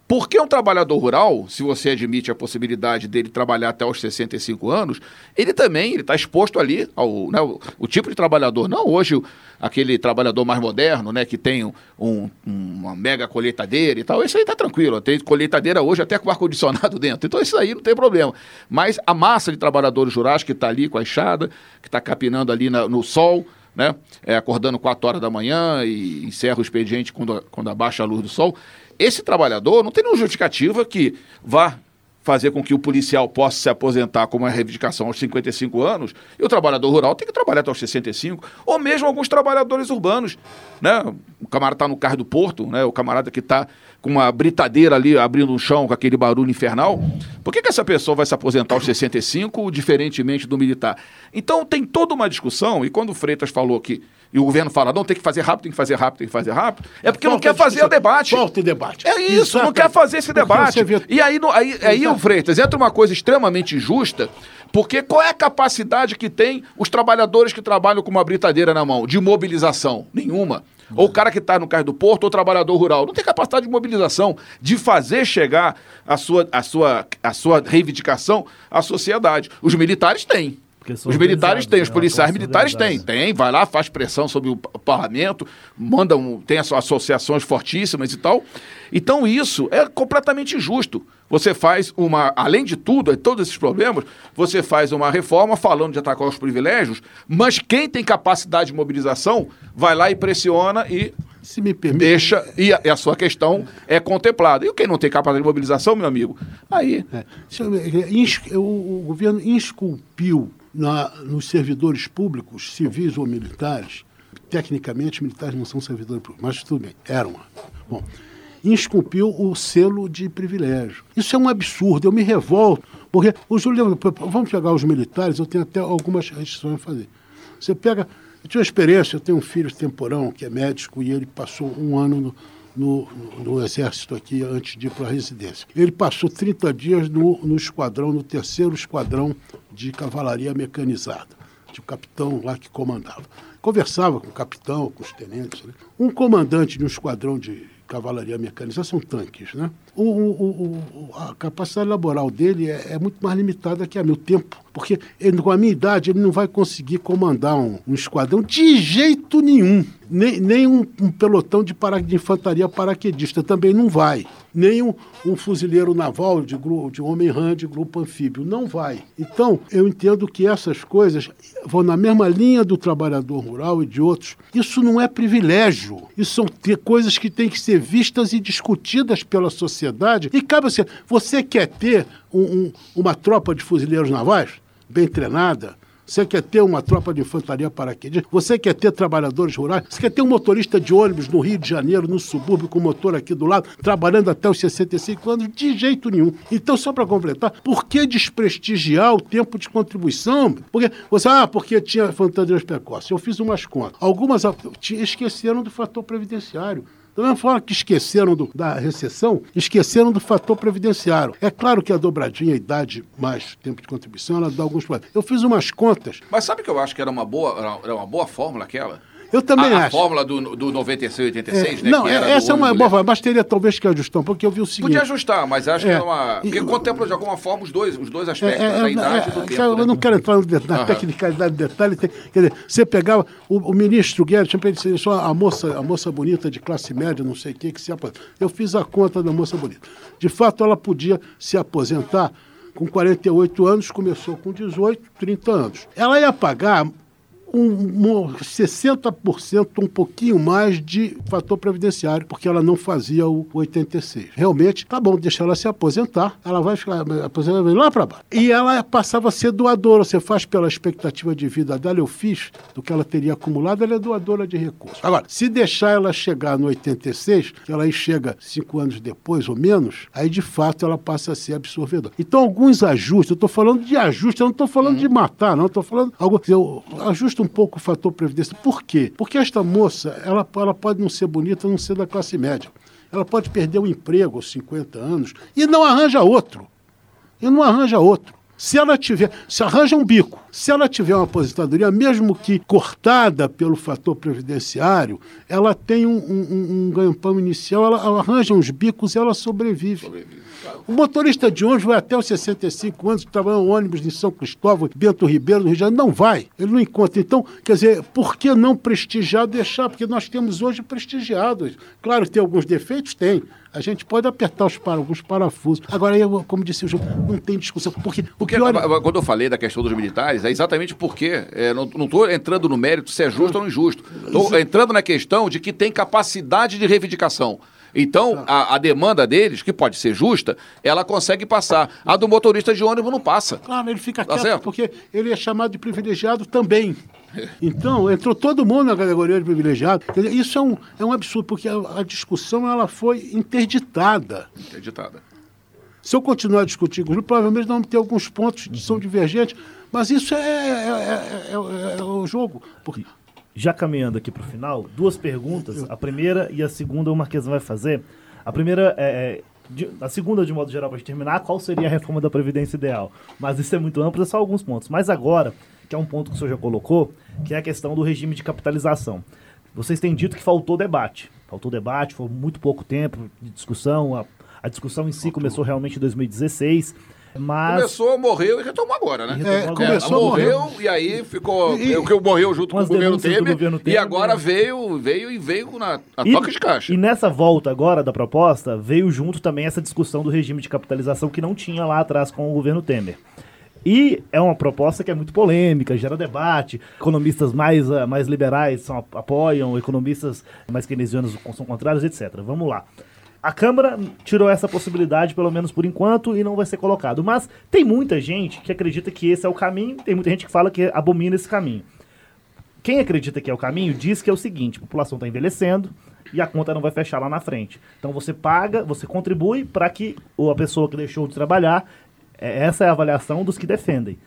Porque um trabalhador rural, se você admite a possibilidade dele trabalhar até os 65 anos, ele também está exposto ali ao né, o, o, tipo de trabalhador. Não hoje aquele trabalhador mais moderno, né, que tem um, uma mega colheitadeira e tal. Isso aí está tranquilo. Tem colheitadeira hoje até com ar-condicionado [laughs] dentro. Então isso aí não tem problema. Mas a massa de trabalhadores rurais que está ali com a enxada, que está capinando ali na, no sol, né, é, acordando 4 horas da manhã e encerra o expediente quando, quando abaixa a luz do sol esse trabalhador não tem nenhuma justificativa que vá fazer com que o policial possa se aposentar com uma reivindicação aos 55 anos, e o trabalhador rural tem que trabalhar até os 65, ou mesmo alguns trabalhadores urbanos, né? o camarada está no carro do porto, né? O camarada que está com uma britadeira ali abrindo o chão com aquele barulho infernal. Por que, que essa pessoa vai se aposentar aos 65, diferentemente do militar? Então tem toda uma discussão, e quando o Freitas falou que. E o governo fala, não, tem que fazer rápido, tem que fazer rápido, tem que fazer rápido. É porque não quer fazer o debate. Falta o debate. É isso, não quer fazer esse debate. vê- E aí, no- aí, aí o Freitas, entra uma coisa extremamente injusta, porque qual é a capacidade que tem os trabalhadores que trabalham com uma britadeira na mão, de mobilização? Nenhuma. Ou o cara que está no carro do porto, ou trabalhador rural. Não tem capacidade de mobilização, de fazer chegar a sua, a sua, a sua reivindicação à sociedade. Os militares têm. Os militares têm, os né? policiais militares têm. Tem, vai lá, faz pressão sobre o pa- parlamento, manda um, tem as associações fortíssimas e tal. Então isso é completamente injusto. Você faz uma, além de tudo, todos esses problemas, você faz uma reforma falando de atacar os privilégios, mas quem tem capacidade de mobilização vai lá e pressiona e Se me permite. deixa, e a, e a sua questão é contemplada. E quem não tem capacidade de mobilização, meu amigo, aí É, é, o, o governo esculpiu na- nos servidores públicos, civis ou militares, tecnicamente militares não são servidores públicos, mas tudo bem, eram. Bom, esculpiu o selo de privilégio. Isso é um absurdo, eu me revolto, porque o Júlio, vamos pegar os militares, eu tenho até algumas restrições a fazer. Você pega, eu tive uma experiência, eu tenho um filho temporão que é médico e ele passou um ano no, no, no exército aqui antes de ir para a residência. Ele passou 30 dias no, no esquadrão, no terceiro esquadrão de cavalaria mecanizada. Tinha o capitão lá que comandava. Conversava com o capitão, com os tenentes. né? Um comandante de um esquadrão de cavalaria mecanizada são tanques, né? O, o- o- a capacidade laboral dele é, é muito mais limitada que a meu tempo, porque ele, com a minha idade ele não vai conseguir comandar um, um esquadrão de jeito nenhum, nem, nem um, um pelotão de, para, de infantaria paraquedista também não vai, nem um, um fuzileiro naval de, de homem-rã de grupo anfíbio, não vai. Então eu entendo que essas coisas vão na mesma linha do trabalhador rural e de outros. Isso não é privilégio, isso são coisas que têm que ser vistas e discutidas pela sociedade. E cabe você, você quer ter um- um- uma tropa de fuzileiros navais bem treinada? Você quer ter uma tropa de infantaria paraquedista? Você quer ter trabalhadores rurais? Você quer ter um motorista de ônibus no Rio de Janeiro, no subúrbio, com motor aqui do lado, trabalhando até os 65 anos? De jeito nenhum. Então, só para completar, por que desprestigiar o tempo de contribuição? Porque você, ah, porque tinha fantasias precoces. Eu fiz umas contas. Algumas esqueceram do fator previdenciário. Da mesma forma que esqueceram do- da recessão, esqueceram do fator previdenciário. É claro que a dobradinha, a idade mais tempo de contribuição, ela dá alguns problemas. Eu fiz umas contas. Mas sabe que eu acho que era uma boa, era- era uma boa fórmula aquela? Eu também a, a acho. fórmula do, do 96 e 86, É, né? não, é- essa é uma boa mulher. forma, mas teria talvez que ajustar um pouco, porque eu vi o seguinte. Podia ajustar, mas acho que É. uma. Porque contempla de alguma forma os dois, os dois É, aspectos, é, é, idade e é, do é, tempo. eu né? não quero entrar na Aham. tecnicalidade do detalhe. tem- quer dizer, você pegava o, o ministro Guedes, ele só a moça, a moça bonita de classe média, não sei o que, que se aposenta. Eu fiz a conta da moça bonita. De fato, ela podia se aposentar com 48 anos, começou com 18, 30 anos. Ela ia pagar um, um 60%, um pouquinho mais de fator previdenciário, porque ela não fazia o 86. Realmente, tá bom, deixa ela se aposentar, ela vai ficar aposentada lá para baixo. E ela passava a ser doadora, você faz pela expectativa de vida dela, eu fiz do que ela teria acumulado, ela é doadora de recursos. Agora, se deixar ela chegar no 86, que ela aí chega cinco anos depois ou menos, aí de fato ela passa a ser absorvedora. Então, alguns ajustes, eu estou falando de ajuste, eu não estou falando de matar, não, estou falando algo. Eu ajusto um pouco o fator previdência. Por quê? Porque esta moça, ela, ela pode não ser bonita, não ser da classe média. Ela pode perder o emprego aos 50 anos e não arranja outro e não arranja outro. Se ela tiver, se arranja um bico, se ela tiver uma aposentadoria, mesmo que cortada pelo fator previdenciário, ela tem um, um- um- ganho-pão inicial, ela, ela arranja uns bicos e ela sobrevive. O motorista de ônibus vai até os 65 anos, trabalha em ônibus em São Cristóvão, Bento Ribeiro, no Rio de Janeiro, não vai, ele não encontra. Então, quer dizer, por que não prestigiar, deixar? Porque nós temos hoje prestigiados. Claro que tem alguns defeitos, tem. A gente pode apertar os para, parafusos. Agora, eu, como disse o João, não tem discussão. Porque, o Porque pior é- quando eu falei da questão dos militares, é exatamente porque é, não estou entrando no mérito se é justo ou não injusto. Estou entrando na questão de que tem capacidade de reivindicação. Então, a, a demanda deles, que pode ser justa, ela consegue passar. A do motorista de ônibus não passa. Claro, ele fica Tá quieto certo? porque ele é chamado de privilegiado também. Então, entrou todo mundo na categoria de privilegiado. Quer dizer, Isso é um, é um absurdo, porque a, a discussão ela foi interditada. Editada. Se eu continuar a discutir com o Júlio, provavelmente nós vamos ter alguns pontos que são divergentes, mas isso é, é- é- é- é o jogo. Porque Já caminhando aqui para o final, duas perguntas. A primeira e a segunda o Marquesão vai fazer. A primeira é. é, de- a segunda, de modo geral, para terminar, qual seria a reforma da Previdência ideal? Mas isso é muito amplo, é só alguns pontos. Mas agora, que é um ponto que o senhor já colocou, que é a questão do regime de capitalização. Vocês têm dito que faltou debate. Faltou debate, foi muito pouco tempo de discussão. A, a discussão em si começou realmente em 2016. Mas. Começou, morreu e retomou agora, né? E retomou É, agora. começou, morreu, e aí ficou. E- o que morreu junto Com com o governo Temer, governo E Temer, agora né? veio, veio e veio na, na E- toca de caixa. E nessa volta agora da proposta, veio junto também essa discussão do regime de capitalização que não tinha lá atrás com o governo Temer. E é uma proposta que é muito polêmica, gera debate. Economistas mais, ah, mais liberais são, apoiam, economistas mais keynesianos são contrários, etc. Vamos lá. A Câmara tirou essa possibilidade, pelo menos por enquanto, e não vai ser colocado. Mas tem muita gente que acredita que esse é o caminho, tem muita gente que fala que abomina esse caminho. Quem acredita que é o caminho diz que é o seguinte: a população está envelhecendo e a conta não vai fechar lá na frente. Então você paga, você contribui para que a pessoa que deixou de trabalhar, é, essa é a avaliação dos que defendem.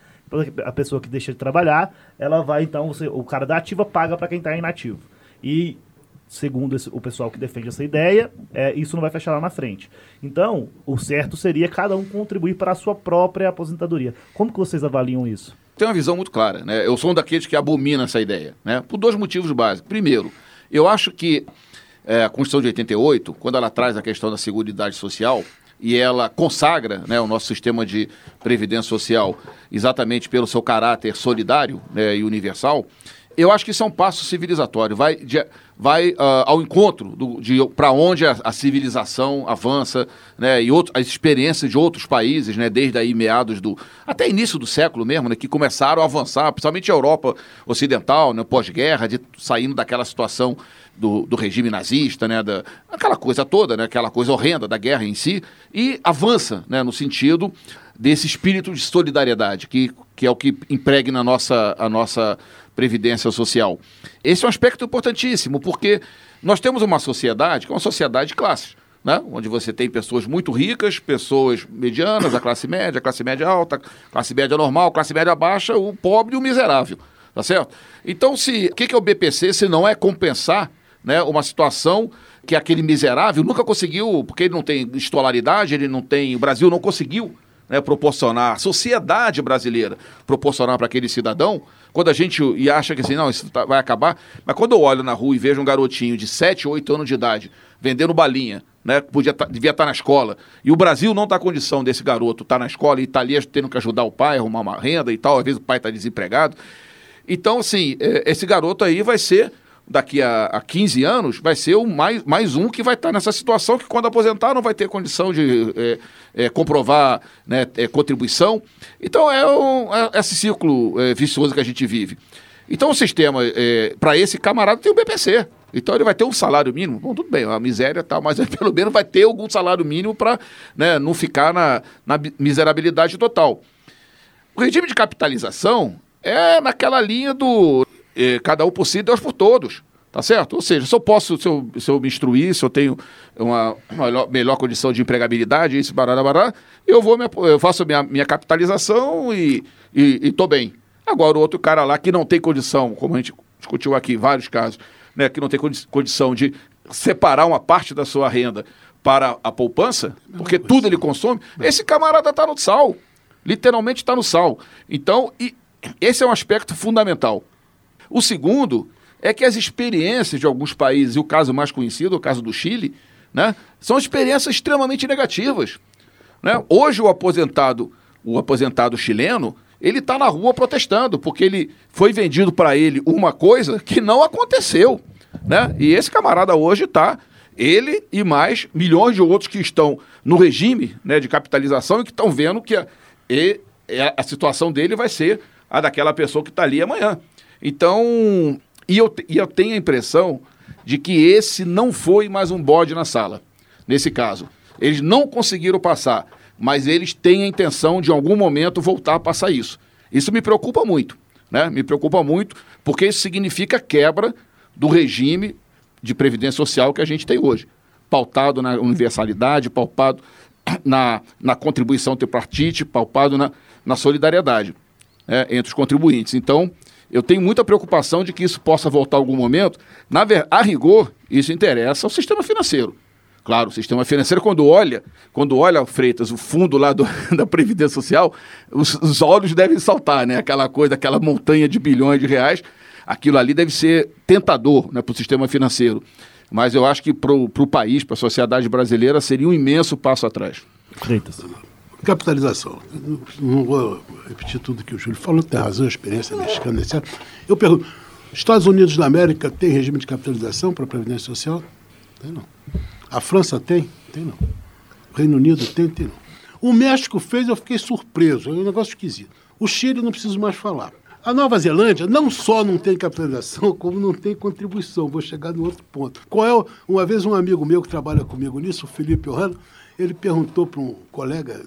A pessoa que deixa de trabalhar, ela vai então, você- o cara da ativa paga para quem está inativo. E segundo esse- o pessoal que defende essa ideia, é, isso não vai fechar lá na frente. Então, o certo seria cada um contribuir para a sua própria aposentadoria. Como que vocês avaliam isso? tem uma visão muito clara. Né? Eu sou um daqueles que abomina essa ideia, né? por dois motivos básicos. Primeiro, eu acho que é, a Constituição de 88, quando ela traz a questão da Seguridade Social e ela consagra né, o nosso sistema de previdência social exatamente pelo seu caráter solidário né, e universal, eu acho que isso é um passo civilizatório. Vai, de- vai ah, ao encontro para onde a, a civilização avança né, e outro, as experiências de outros países, né, desde aí meados do. até início do século mesmo, né, que começaram a avançar, principalmente a Europa Ocidental, né, pós-guerra, de- saindo daquela situação do, do regime nazista, né, da, aquela coisa toda, né, aquela coisa horrenda da guerra em si, e avança né, no sentido desse espírito de solidariedade, que, que é o que impregna a nossa, a nossa previdência social. Esse é um aspecto importantíssimo, porque nós temos uma sociedade que é uma sociedade de classes. Né? Onde você tem pessoas muito ricas, pessoas medianas, a classe média, a classe média alta, classe média normal, classe média baixa, o pobre e o miserável. Tá certo? Então, se o que, é o BPC se não é compensar né, uma situação que aquele miserável nunca conseguiu, porque ele não tem escolaridade, ele não tem. O Brasil não conseguiu né, proporcionar, a sociedade brasileira proporcionar para aquele cidadão, quando a gente e acha que assim, não, isso tá- vai acabar, mas quando eu olho na rua e vejo um garotinho de 7, 8 anos de idade vendendo balinha, né, podia tá- devia estar na escola, e o Brasil não está condição desse garoto estar na escola e está ali tendo que ajudar o pai, arrumar uma renda e tal, às vezes o pai está desempregado. Então, assim, é, esse garoto aí vai ser, daqui a, a 15 anos, vai ser o mais, mais um que vai estar nessa situação que quando aposentar não vai ter condição de é, é, comprovar né, é, contribuição. Então, é, um, é esse círculo é, vicioso que a gente vive. Então, o sistema, para esse camarada, tem o BPC. Então, ele vai ter um salário mínimo. Bom, tudo bem, a miséria tal, mas [laughs] pelo menos vai ter algum salário mínimo para né, não ficar na, na miserabilidade total. O regime de capitalização é naquela linha do eh, cada um por si, Deus por todos. Tá certo? Ou seja, se eu posso, se eu, se eu me instruir, se eu tenho uma, uma melhor, condição de empregabilidade, isso, barará, barará, eu vou me, eu faço minha, minha capitalização e, e, e tô bem. Agora, o outro cara lá que não tem condição, como a gente discutiu aqui, vários casos, né, que não tem condi- condição de separar uma parte da sua renda para a poupança, porque tudo ele consome, esse camarada está no sal. Literalmente está no sal. Então, esse é um aspecto fundamental. O segundo é que as experiências de alguns países, e o caso mais conhecido, o caso do Chile, né, são experiências extremamente negativas. Né? Hoje o aposentado, o aposentado chileno, ele está na rua protestando, porque ele foi vendido para ele uma coisa que não aconteceu. Né? E esse camarada hoje está, ele e mais milhões de outros que estão no regime né, de capitalização e que estão vendo que a, e- é- a situação dele vai ser a daquela pessoa que está ali amanhã. Então, e eu, e eu tenho a impressão de que esse não foi mais um bode na sala. nesse caso. Eles não conseguiram passar, mas eles têm a intenção de, em algum momento, voltar a passar isso. Isso me preocupa muito, né? Me preocupa muito, porque isso significa quebra do regime de previdência social que a gente tem hoje. Pautado na universalidade, pautado na, na contribuição tripartite, pautado na, na solidariedade né, entre os contribuintes. Então, eu tenho muita preocupação de que isso possa voltar algum momento. Na, a rigor, isso interessa ao sistema financeiro. Claro, o sistema financeiro, quando olha, quando olha, Freitas, o fundo lá do, [laughs] da Previdência Social, os, os olhos devem saltar, né? Aquela coisa, aquela montanha de bilhões de reais, aquilo ali deve ser tentador né, para o sistema financeiro. Mas eu acho que para o país, para a sociedade brasileira, seria um imenso passo atrás. Freitas. Capitalização. Não vou repetir tudo que o Júlio falou, tem razão, experiência mexicana, etc. Eu pergunto, Estados Unidos da América tem regime de capitalização para a Previdência Social? Tem não. A França tem? Tem não. O Reino Unido tem? Tem não. O México fez, eu fiquei surpreso. É um negócio esquisito. O Chile não preciso mais falar. A Nova Zelândia não só não tem capitalização, [laughs] como não tem contribuição. Vou chegar no outro ponto. Qual é, uma vez um amigo meu que trabalha comigo nisso, o Felipe Ohano, ele perguntou para um colega,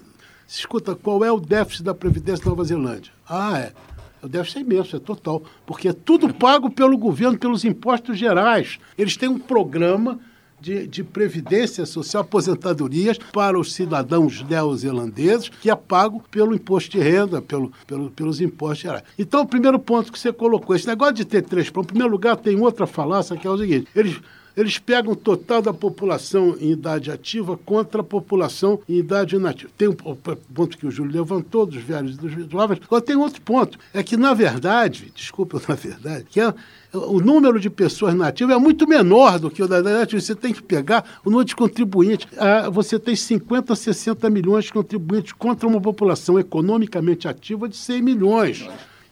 escuta, qual é o déficit da Previdência da Nova Zelândia? Ah, é. O déficit é imenso, é total, porque é tudo pago pelo governo, pelos impostos gerais. Eles têm um programa de, de, previdência social, aposentadorias para os cidadãos neozelandeses, que é pago pelo imposto de renda, pelo, pelo, pelos impostos gerais. Então, o primeiro ponto que você colocou, esse negócio de ter três, em primeiro lugar, tem outra falácia que é o seguinte: eles eles pegam o total da população em idade ativa contra a população em idade inativa. Tem um ponto que o Júlio levantou, dos velhos e dos jovens. Agora tem outro ponto, é que, na verdade, desculpa, [laughs] na verdade, que é, o número de pessoas nativas é muito menor do que o da idade Você tem que pegar o número de contribuintes. Ah, você tem 50, 60 milhões de contribuintes contra uma população economicamente ativa de 100 milhões.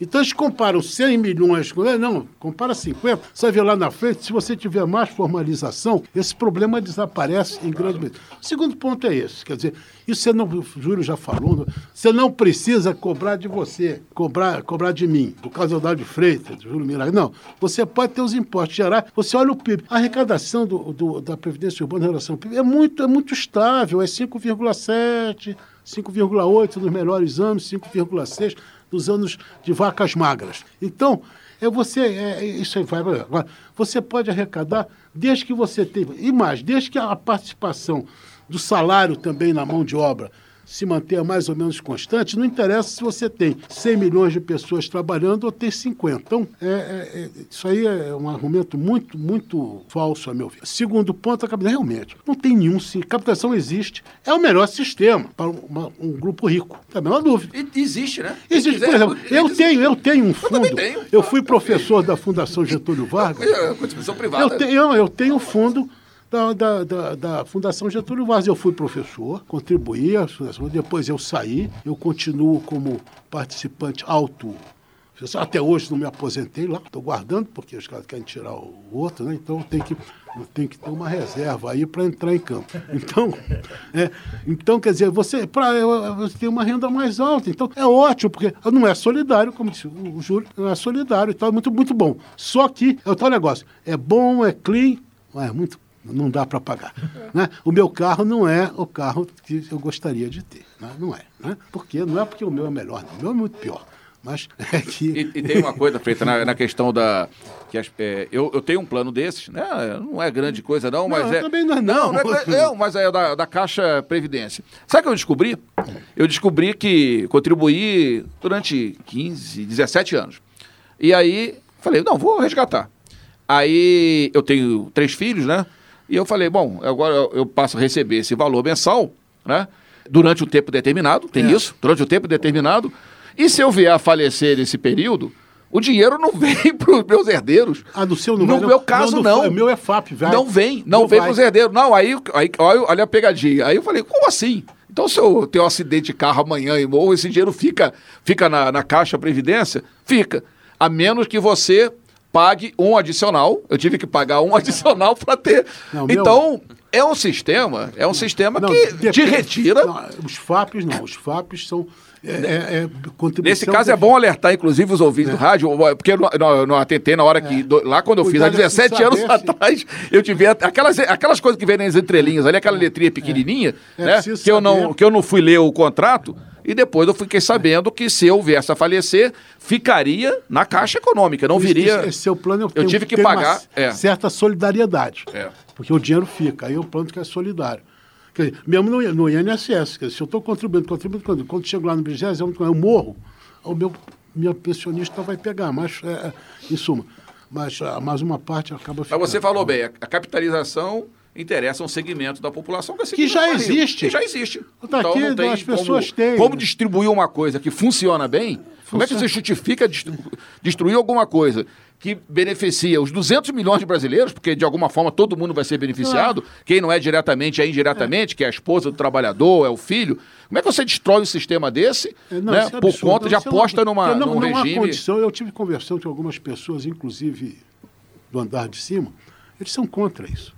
Então eles comparam 100 milhões com. Não, compara 50. Você ver lá na frente, se você tiver mais formalização, esse problema desaparece em grande medida. O segundo ponto é esse. Quer dizer, isso você não, o Júlio já falou, você não precisa cobrar de você, cobrar, cobrar de mim, do caso da de Freitas, do Júlio Miragem. Não. Você pode ter os impostos gerais. Você olha o PIB. A arrecadação do, do da Previdência Urbana em relação ao PIB é muito, é muito estável, é 5,7%. 5,8 nos melhores anos, 5,6 dos anos de vacas magras. Então, é você, é, isso aí vai. Agora, você pode arrecadar desde que você tenha, e mais, desde que a participação do salário também na mão de obra se manter mais ou menos constante, não interessa se você tem 100 milhões de pessoas trabalhando ou tem 50. Então, é, é, é, isso aí é um argumento muito, muito falso, a meu ver. Segundo ponto, a capitalização, realmente, não tem nenhum... Sim, capitalização existe. É o melhor sistema para uma, um grupo rico. Não é a menor dúvida. E, existe, né? Existe, por exemplo, eu tenho, eu tenho um fundo... Eu, eu fui professor da Fundação Getúlio Vargas. [laughs] É, contribuição privada. Eu tenho, eu tenho um fundo da, da, da, da, Fundação Getúlio Vargas. Eu fui professor, contribuí, depois eu saí, eu continuo como participante alto. Até hoje não me aposentei lá, estou guardando, porque os caras querem tirar o outro, né? Então tem que, tem que ter uma reserva aí para entrar em campo. [laughs] Então, é, então, quer dizer, você, pra, você tem uma renda mais alta. Então é ótimo, porque não é solidário, como disse o Júlio, não é solidário, então é muito, muito bom. Só que é o tal negócio, é bom, é clean, é muito não dá para pagar. Né? O meu carro não é o carro que eu gostaria de ter. Né? Não é. Né? Porque não é porque o meu é melhor, não. o meu é muito pior. Mas [laughs] é que. E, e tem uma coisa feita na, na questão da. Que as, é, eu, eu tenho um plano desses, né? Não é grande coisa, não, mas não, é. Também não é, não. Não, é, não mas é da, da Caixa Previdência. Sabe o que eu descobri? Eu descobri que contribuí durante 15, 17 anos. E aí falei, não, vou resgatar. Aí eu tenho três filhos, né? E eu falei, bom, agora eu passo a receber esse valor mensal, né? Durante um tempo determinado, tem é. isso, durante um tempo determinado. E se eu vier a falecer nesse período, o dinheiro não [laughs] vem para os meus herdeiros. Ah, do seu não No vai, meu caso, não. não. O meu é FAP, vai. Não vem, não, não vem para os herdeiros. Não, aí, aí olha, olha a pegadinha. Aí eu falei, como assim? Então, se eu tenho um acidente de carro amanhã e morro, esse dinheiro fica, fica na, na Caixa Previdência? Fica. A menos que você pague um adicional. Eu tive que pagar um [laughs] adicional para ter. Não, então, meu... é um sistema, é um sistema Não, que te depende- retira. Não, os FAPs não, os FAPs são. É, é, é Nesse caso é bom alertar, inclusive, os ouvintes do rádio, porque eu não, não- não atentei na hora que. do- lá quando eu fiz, há Cuidado de 17 anos saber se- atrás, eu tive aquelas, aquelas coisas que vêm nas entrelinhas ali, aquela letrinha pequenininha, É né? Que eu, não, que eu não fui ler o contrato. E depois eu fiquei sabendo que se eu viesse a falecer, ficaria na Caixa Econômica, não viria. Esse seu plano Eu tem- tive que pagar, é. certa solidariedade. É. Porque o dinheiro fica. Aí o plano que é solidário. Quer dizer, mesmo no, no INSS, quer dizer, se eu estou contribuindo, contribuindo, quando, quando chego lá no 20, eu morro, o meu minha pensionista vai pegar. Mas, é, é, em suma, mas, ah, mais uma parte acaba ficando. Mas você falou bem, a capitalização interessa um segmento da população que, é Que já existe. Que já existe. Então, Tá aqui, não tem as pessoas como, têm. Como distribuir uma coisa que funciona bem? Como é que você justifica destru- destruir alguma coisa que beneficia os 200 milhões de brasileiros, porque de alguma forma todo mundo vai ser beneficiado, quem não é diretamente é indiretamente, que é a esposa do trabalhador, é o filho. Como é que você destrói um sistema desse É, não, né, é por conta de é aposta numa, porque não, num não há regime? condição. Eu tive conversando com algumas pessoas, inclusive do andar de cima, eles são contra isso.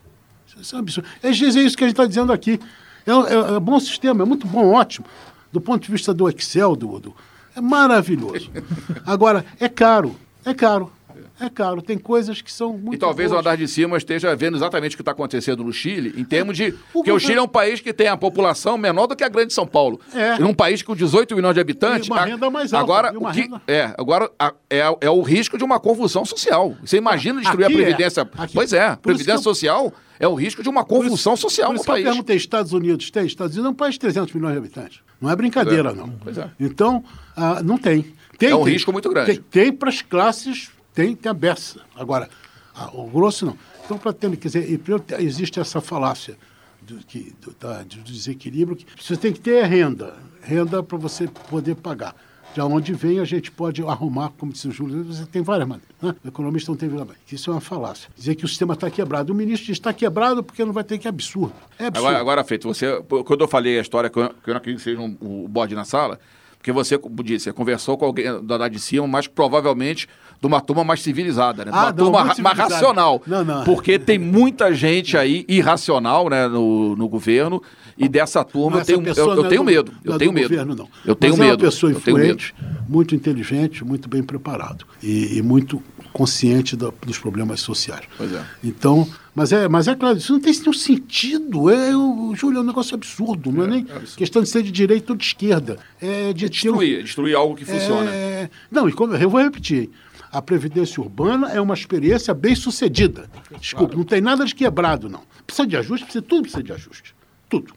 Isso é um absurdo. Dizem isso que a gente está dizendo aqui. É, é, é bom sistema, é muito bom, ótimo. Do ponto de vista do Excel, do, do- é maravilhoso. [laughs] Agora, é caro, é caro. É caro, tem coisas que são muito E talvez o boas. andar de cima esteja vendo exatamente o que está acontecendo no Chile, em termos de. Porque o governo- Chile é um país que tem a população menor do que a grande São Paulo. É. Num país com 18 milhões de habitantes. E uma renda mais alta, Agora, o que, renda- é, agora a- é, é o risco de uma convulsão social. Você imagina destruir Aqui a é. Previdência. Aqui. Pois é, Por isso Previdência eu- Social é o risco de uma convulsão social Por no isso que eu país. perguntei, Estados Unidos tem? Estados Unidos é um país de 300 milhões de habitantes. Não é brincadeira, não. Pois é. Então, ah, não tem. tem. É um tem. risco muito grande. Tem, tem para as classes, tem, tem a beça. Agora, ah, o grosso não. Então, para ter, quer dizer, existe essa falácia do, que, do, da- do desequilíbrio, que você tem que ter renda. Renda para você poder pagar. De onde vem, a gente pode arrumar, como disse o Júlio, você tem várias maneiras. Né? O economista não tem bem. Isso é uma falácia. Dizer que o sistema está quebrado. O ministro diz está quebrado porque não vai ter que absurdo. É absurdo. Agora, agora, Feito, você, quando eu falei a história, que eu, não acredito que seja um, o bode na sala, porque você, como disse, conversou com alguém da lá de cima, mas provavelmente de uma turma mais civilizada, né? De Ah, uma não, turma mais racional. Não, não. Porque tem muita gente aí irracional né, no, no governo, e dessa turma eu tenho, eu, eu tenho do- medo. Eu tenho do medo. governo, não. Eu tenho Mas medo. É uma pessoa influente, muito inteligente, muito bem preparado e, e muito consciente da- dos problemas sociais. Pois é. Então, mas é, mas é claro, isso não tem nenhum sentido. É, o, Júlio, é um negócio absurdo. Não é, nem absurdo. questão de ser de direita ou de esquerda. É de um- Destruir, destruir algo que funciona. é, Não, e como, eu vou repetir. A Previdência Urbana é uma experiência bem sucedida. Desculpe, não tem nada de quebrado, não. Precisa de ajuste, precisa, tudo precisa de ajuste. Tudo.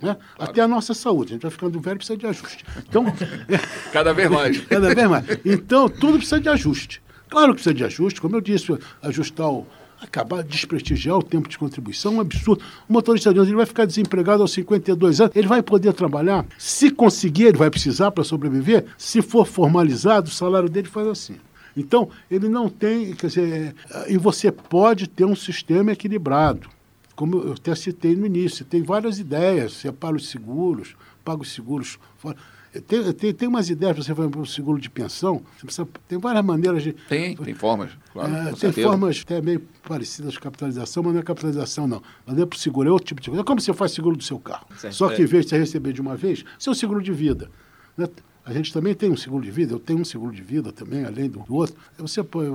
né? Até a nossa saúde. A gente vai ficando velho precisa de ajuste. Então, [laughs] Cada vez mais. [laughs] cada vez mais. Então, tudo precisa de ajuste. Claro que precisa de ajuste, como eu disse, ajustar o. Acabar de desprestigiar o tempo de contribuição é um absurdo. O motorista de ônibus vai ficar desempregado aos 52 anos, ele vai poder trabalhar. Se conseguir, ele vai precisar para sobreviver. Se for formalizado, o salário dele faz assim. Então, ele não tem. Quer dizer, e você pode ter um sistema equilibrado. Como eu até citei no início, tem várias ideias. Separa os seguros, paga os seguros fora. Tem, tem, tem umas ideias para você fazer um seguro de pensão. Precisa, tem várias maneiras de. Tem, tem formas. Claro, É, tem certeza. formas até meio parecidas com capitalização, mas não é capitalização, não. Mas é para o seguro, é outro tipo de seguro. É como você faz seguro do seu carro. Certo, Só que é. em vez de você receber de uma vez, é um seguro de vida. né? A gente também tem um seguro de vida, eu tenho um seguro de vida também, além do outro. Aí Você, põe,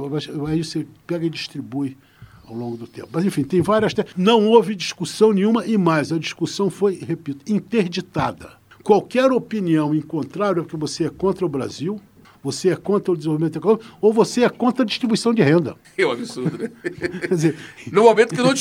aí você pega e distribui ao longo do tempo. Mas, enfim, tem várias. Não houve discussão nenhuma e mais, a discussão foi, repito, interditada. Qualquer opinião em contrário que você é contra o Brasil, você é contra o desenvolvimento econômico, ou você é contra a distribuição de renda. É um absurdo, né? [laughs] Quer dizer, No momento que não,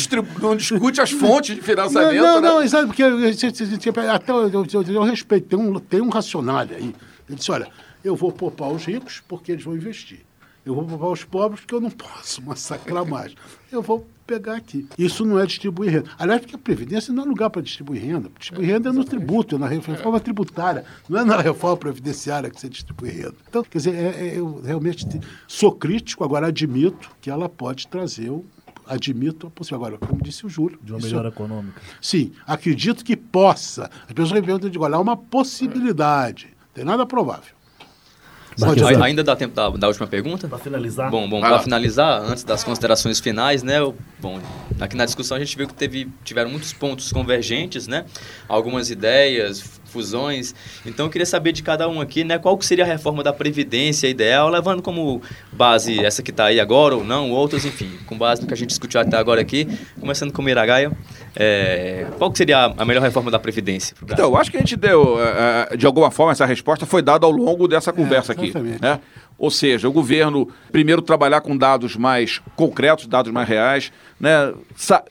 não discute as fontes de não, financiamento, não, né? não, exato, porque até eu, eu- eu- eu respeito, tem um, tem um racional aí. Ele disse, olha, eu vou poupar os ricos porque eles vão investir. Eu vou poupar os pobres porque eu não [laughs] posso massacrar mais. Eu vou pegar aqui. Isso não é distribuir renda. Aliás, porque a Previdência não é lugar para distribuir renda. Distribuir renda é no tributo, é na reforma tributária. Não é na reforma previdenciária que você distribui renda. Então, quer dizer, é- é- eu realmente te- sou crítico, agora admito que ela pode trazer o. Admito a possibilidade. Agora, como disse o Júlio. De uma isso- melhora econômica. Sim, acredito que possa. As pessoas me perguntam, eu digo, olha, há uma possibilidade. Tem nada provável. Pode A- usar. Ainda dá tempo da, da última pergunta? Pra finalizar. Bom, bom para finalizar, antes das considerações finais, né? eu- Bom, aqui na discussão a gente viu que teve, tiveram muitos pontos convergentes, né? Algumas ideias, fusões. Então eu queria saber de cada um aqui, né? Qual que seria a reforma da Previdência ideal, levando como base essa que está aí agora ou não, outras, enfim, com base no que a gente discutiu até agora aqui, começando com o Miragaia. é, qual que seria a- melhor reforma da Previdência? Então, eu acho que a gente deu, eh, eh, de alguma forma, essa resposta foi dada ao longo dessa conversa aqui. exatamente. Né? Ou seja, o governo, primeiro, trabalhar com dados mais concretos, dados mais reais. Né?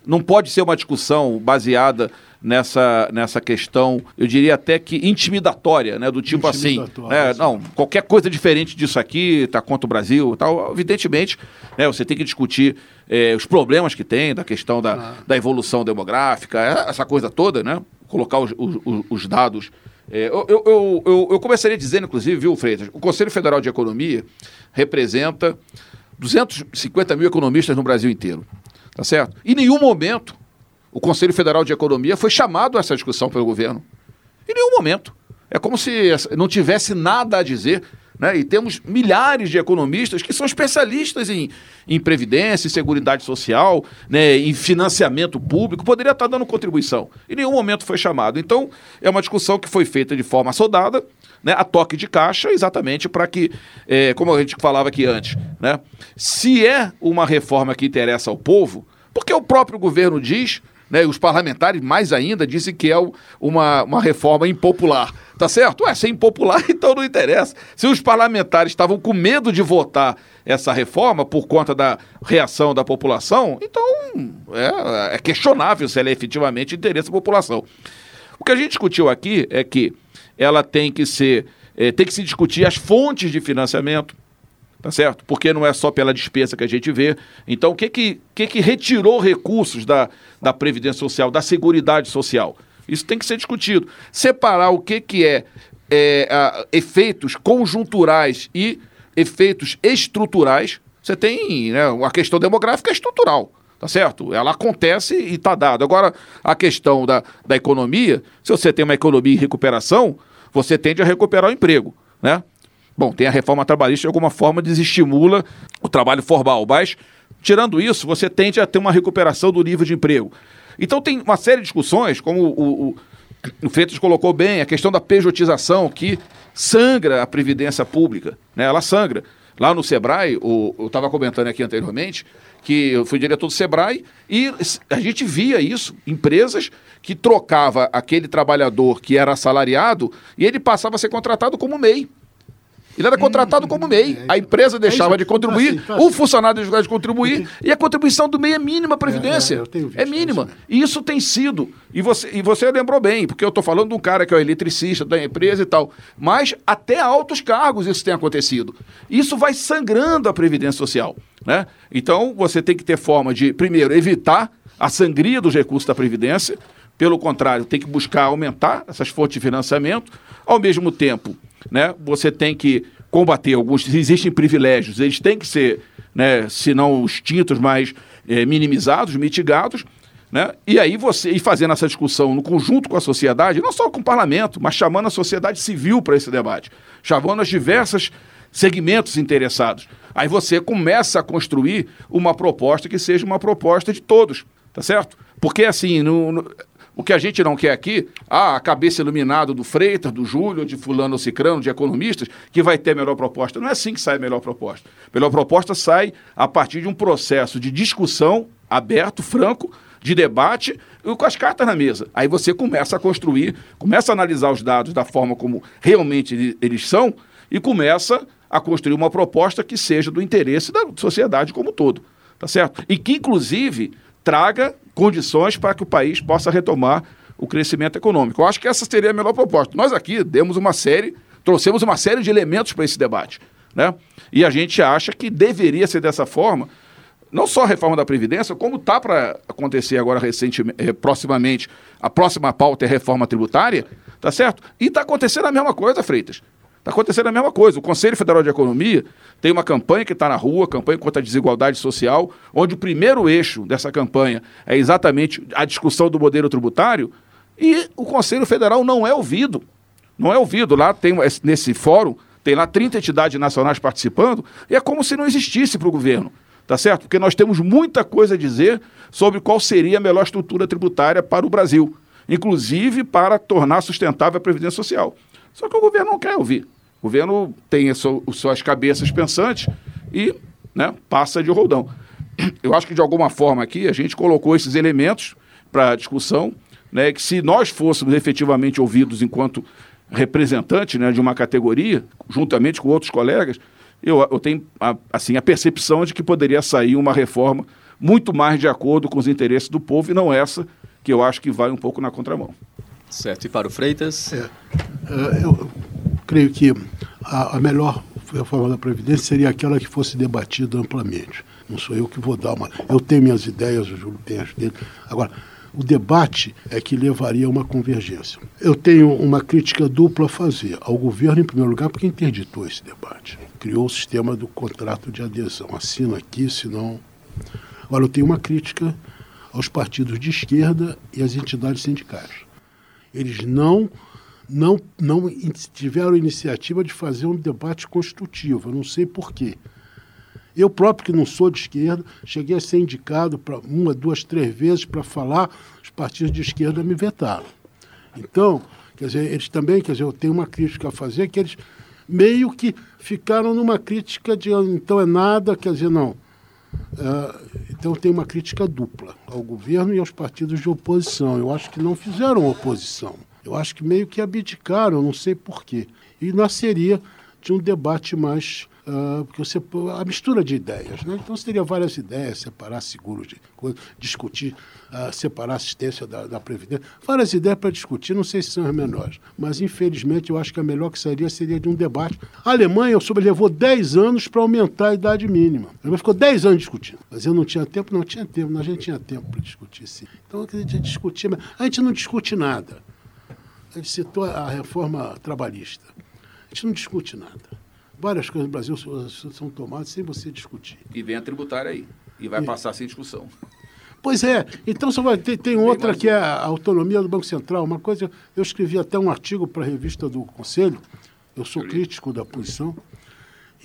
Não pode ser uma discussão baseada nessa, nessa questão, eu diria até que intimidatória, né? do tipo assim, né? não, qualquer coisa diferente disso aqui está contra o Brasil tal. Evidentemente, né, você tem que discutir eh, os problemas que tem, da questão da, da evolução demográfica, eh, essa coisa toda, né? Colocar os, os- os- os dados. Eh, eu, eu, eu, eu- eu começaria dizendo, inclusive, viu, Freitas, o Conselho Federal de Economia representa 250 mil economistas no Brasil inteiro. Tá certo? Em nenhum momento o Conselho Federal de Economia foi chamado a essa discussão pelo governo. Em nenhum momento. É como se não tivesse nada a dizer. Né? E temos milhares de economistas que são especialistas em, em previdência, em seguridade social, né? em financiamento público, poderia estar dando contribuição. Em nenhum momento foi chamado. Então, é uma discussão que foi feita de forma soldada, né? a toque de caixa, exatamente para que, eh, como a gente falava aqui antes, né? se é uma reforma que interessa ao povo, porque o próprio governo diz né, os parlamentares, mais ainda, dizem que é uma, uma reforma impopular. Tá certo? Ué, se é impopular, [laughs] então não interessa. Se os parlamentares estavam com medo de votar essa reforma por conta da reação da população, então é, é questionável se ela é efetivamente interesse da população. O que a gente discutiu aqui é que ela tem que ser, eh, tem que se discutir as fontes de financiamento, tá certo? Porque não é só pela despesa que a gente vê. Então, o que que, que, que retirou recursos da, da Previdência Social, da Seguridade Social? Isso tem que ser discutido. Separar o que, que é, é, a- efeitos conjunturais e efeitos estruturais. Você tem né, a questão demográfica estrutural, tá certo? Ela acontece e está dado. Agora, a questão da, da economia, se você tem uma economia em recuperação, você tende a recuperar o emprego, né? Bom, tem a reforma trabalhista de alguma forma desestimula o trabalho formal, mas tirando isso, você tende a ter uma recuperação do nível de emprego. Então tem uma série de discussões, como o, o, o Freitas colocou bem, a questão da pejotização que sangra a previdência pública, né? Ela sangra. Lá no Sebrae, o- eu estava comentando aqui anteriormente, que eu fui diretor do Sebrae e a gente via isso, empresas que trocava aquele trabalhador que era assalariado e ele passava a ser contratado como MEI. Ele era contratado como MEI. A empresa deixava isso. de contribuir, Tá assim, tá o funcionário deixava de contribuir, e a contribuição do MEI é mínima à Previdência. É, é, É mínima. mesmo. E isso tem sido. E você, e você lembrou bem, porque eu estou falando de um cara que é o eletricista da empresa e tal. Mas até altos cargos isso tem acontecido. Isso vai sangrando a Previdência Social. Né? Então você tem que ter forma de, primeiro, evitar a sangria dos recursos da Previdência. Pelo contrário, tem que buscar aumentar essas fontes de financiamento. Ao mesmo tempo, né, você tem que combater alguns. Existem privilégios, eles têm que ser, né, se não extintos, mas eh, minimizados, mitigados. Né? E aí você e fazendo essa discussão no conjunto com a sociedade, não só com o parlamento, mas chamando a sociedade civil para esse debate, chamando as diversas segmentos interessados. Aí você começa a construir uma proposta que seja uma proposta de todos, tá certo? Porque assim, no- no- o que a gente não quer aqui, ah, a cabeça iluminada do Freitas, do Júlio, de fulano ou cicrano, de economistas, que vai ter a melhor proposta. Não é assim que sai a melhor proposta. A melhor proposta sai a partir de um processo de discussão aberto, franco, de debate com as cartas na mesa. Aí você começa a construir, começa a analisar os dados da forma como realmente ele- eles são e começa a construir uma proposta que seja do interesse da sociedade como um todo, tá certo? E que inclusive traga condições para que o país possa retomar o crescimento econômico. Eu acho que essa seria a melhor proposta. Nós aqui demos uma série, trouxemos uma série de elementos para esse debate, né? E a gente acha que deveria ser dessa forma, não só a reforma da Previdência, como está para acontecer agora recentemente, eh, proximamente, a próxima pauta é a reforma tributária, tá certo? E está acontecendo a mesma coisa, Freitas. Está acontecendo a mesma coisa. O Conselho Federal de Economia tem uma campanha que está na rua, campanha contra a desigualdade social, onde o primeiro eixo dessa campanha é exatamente a discussão do modelo tributário, e o Conselho Federal não é ouvido. Não é ouvido. Lá tem, nesse fórum, tem lá 30 entidades nacionais participando, e é como se não existisse para o governo, tá certo? Porque nós temos muita coisa a dizer sobre qual seria a melhor estrutura tributária para o Brasil, inclusive para tornar sustentável a Previdência Social. Só que o governo não quer ouvir. O governo tem as suas cabeças pensantes e né, passa de roldão. Eu acho que de alguma forma aqui a gente colocou esses elementos para discussão, né, que se nós fôssemos efetivamente ouvidos enquanto representantes né, de uma categoria, juntamente com outros colegas, eu, eu tenho a, assim, a percepção de que poderia sair uma reforma muito mais de acordo com os interesses do povo e não essa que eu acho que vai um pouco na contramão. Certo. E para o Freitas? É, é eu creio que a, a melhor reforma da Previdência seria aquela que fosse debatida amplamente. Não sou eu que vou dar uma. Eu tenho minhas ideias, o Júlio tem as dele. Agora, o debate é que levaria a uma convergência. Eu tenho uma crítica dupla a fazer ao governo, em primeiro lugar, porque interditou esse debate. Criou o sistema do contrato de adesão. Assina aqui, senão. Agora, eu tenho uma crítica aos partidos de esquerda e às entidades sindicais. Eles não não, não tiveram iniciativa de fazer um debate construtivo. Eu não sei porquê. Eu próprio, que não sou de esquerda, cheguei a ser indicado para uma, duas, três vezes para falar, os partidos de esquerda me vetaram. Então, quer dizer, eles também, quer dizer, eu tenho uma crítica a fazer, que eles meio que ficaram numa crítica de então é nada, quer dizer, não. Uh, então tem uma crítica dupla ao governo e aos partidos de oposição. Eu acho que não fizeram oposição. Eu acho que meio que abdicaram, não sei porquê. E nasceria de um debate mais Uh, porque você a mistura de ideias, né? Então você teria várias ideias, separar seguros de discutir, uh, separar assistência da, da previdência, várias ideias para discutir. Não sei se são as menores, mas infelizmente eu acho que a melhor que seria seria de um debate. A Alemanha, eu soube, levou 10 anos para aumentar a idade mínima. Ela ficou 10 anos discutindo, mas eu não tinha tempo, não tinha tempo, a gente tinha tempo para discutir sim. Então a gente discutir, mas a gente não discute nada. A gente citou a reforma trabalhista. A gente não discute nada várias coisas no Brasil são tomadas sem você discutir. E vem a tributária aí. E vai passar sem discussão. Pois é. Então, só vai, tem, tem outra que é a autonomia do Banco Central. Uma coisa, eu escrevi até um artigo para a revista do Conselho. Eu sou crítico da posição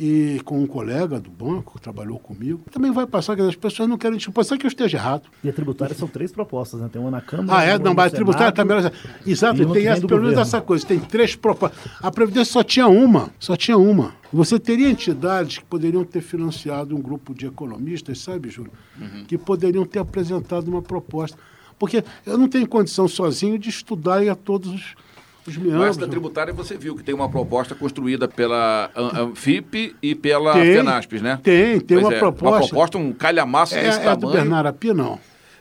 e com um colega do banco que trabalhou comigo, também vai passar que as pessoas não querem tipo, passar que eu esteja errado. E a tributária são três propostas, né? Tem uma na Câmara. Ah, é? Não, mas a tributária também. Exato, tem essa, pelo menos essa coisa. Tem três propostas. A Previdência só tinha uma, só tinha uma. Você teria entidades que poderiam ter financiado um grupo de economistas, sabe, Júlio? Uhum. Que poderiam ter apresentado uma proposta. Porque eu não tenho condição sozinho de estudar a todos os os meandros. da tributária você viu que tem uma proposta construída pela Anfip e pela tem, FENASPES, né? Tem, tem pois uma é, proposta. Uma proposta, um calhamaço é, desse é tamanho. É do Bernardo Api, não?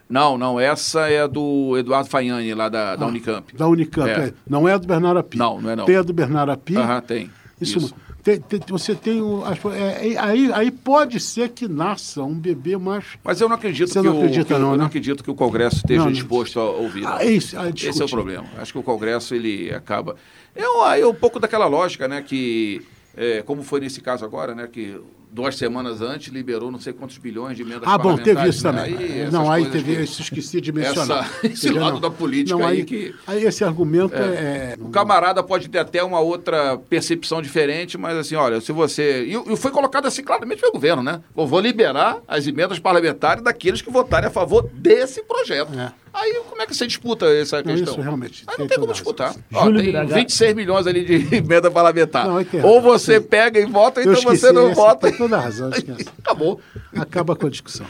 Não, não, essa é do Eduardo Faiani, lá da, da ah, Unicamp. Da Unicamp, é. é. Não é a do Bernardo Api. Não, não é não. Tem a do Bernardo Api. Aham, tem. Isso, Isso. Tem, tem, você tem um, é, é, aí, aí pode ser que nasça um bebê mais. Mas eu não acredito você que não o, acredita, que, não, eu né? não acredito que o Congresso esteja não, disposto a ouvir. Ah, isso, ah, Esse é o problema. Acho que o Congresso ele acaba. É, é um pouco daquela lógica, né, que é, como foi nesse caso agora, né, que duas semanas antes, liberou não sei quantos bilhões de emendas Ah, bom, teve isso também. Aí, não, aí teve, que, isso esqueci de mencionar. Essa, esse lado não. da política não, aí, aí, que... Aí esse argumento é... é... O camarada pode ter até uma outra percepção diferente, mas assim, olha, se você... E, foi colocado assim claramente pelo governo, né? Eu vou liberar as emendas parlamentares daqueles que votarem a favor desse projeto. É. Aí como é que você disputa essa questão? Isso, realmente. Aí não tem como disputar. Ó, tem Miragá. 26 milhões ali de [laughs] emenda parlamentar. Não, Ou você pega e vota, então você não vota. Toda a razão. [laughs] Acabou. Acaba com a discussão.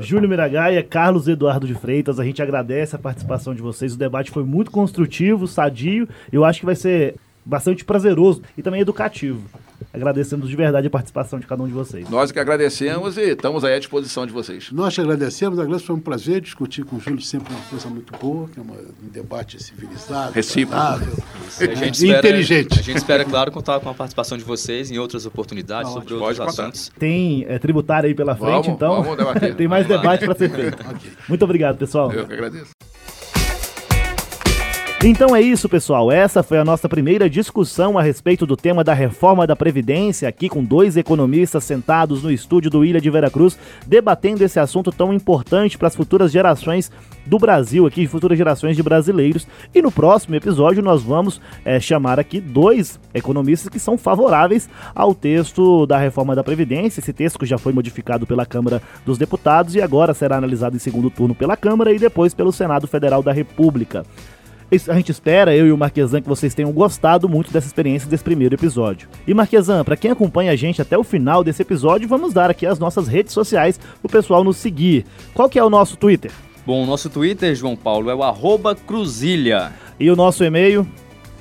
Júlio Miragaia, Carlos Eduardo de Freitas, a gente agradece a participação de vocês. O debate foi muito construtivo, sadio. Eu acho que vai ser bastante prazeroso e também educativo. Agradecemos de verdade a participação de cada um de vocês. Nós que agradecemos e estamos aí à disposição de vocês. Nós te agradecemos, agradeço, foi um prazer discutir com o Júlio, sempre uma coisa muito boa, que é uma, um debate civilizado, recíproco, [laughs] inteligente. A gente espera, claro, contar com a participação de vocês em outras oportunidades Não, sobre outros assuntos. Tem é, tributário aí pela frente, vamos, então vamos [laughs] tem mais debate para ser feito. [laughs] okay. Muito obrigado, pessoal. Eu que agradeço. Então é isso, pessoal. Essa foi a nossa primeira discussão a respeito do tema da reforma da Previdência, aqui com dois economistas sentados no estúdio do Ilha de Veracruz, debatendo esse assunto tão importante para as futuras gerações do Brasil, aqui, futuras gerações de brasileiros. E no próximo episódio nós vamos é, chamar aqui dois economistas que são favoráveis ao texto da reforma da Previdência. Esse texto já foi modificado pela Câmara dos Deputados e agora será analisado em segundo turno pela Câmara e depois pelo Senado Federal da República. A gente espera, eu e o Marquesan, que vocês tenham gostado muito dessa experiência desse primeiro episódio. E Marquesan, para quem acompanha a gente até o final desse episódio, vamos dar aqui as nossas redes sociais para o pessoal nos seguir. Qual que é o nosso Twitter? Bom, o nosso Twitter, João Paulo, é o arroba Cruzilha. E o nosso e-mail?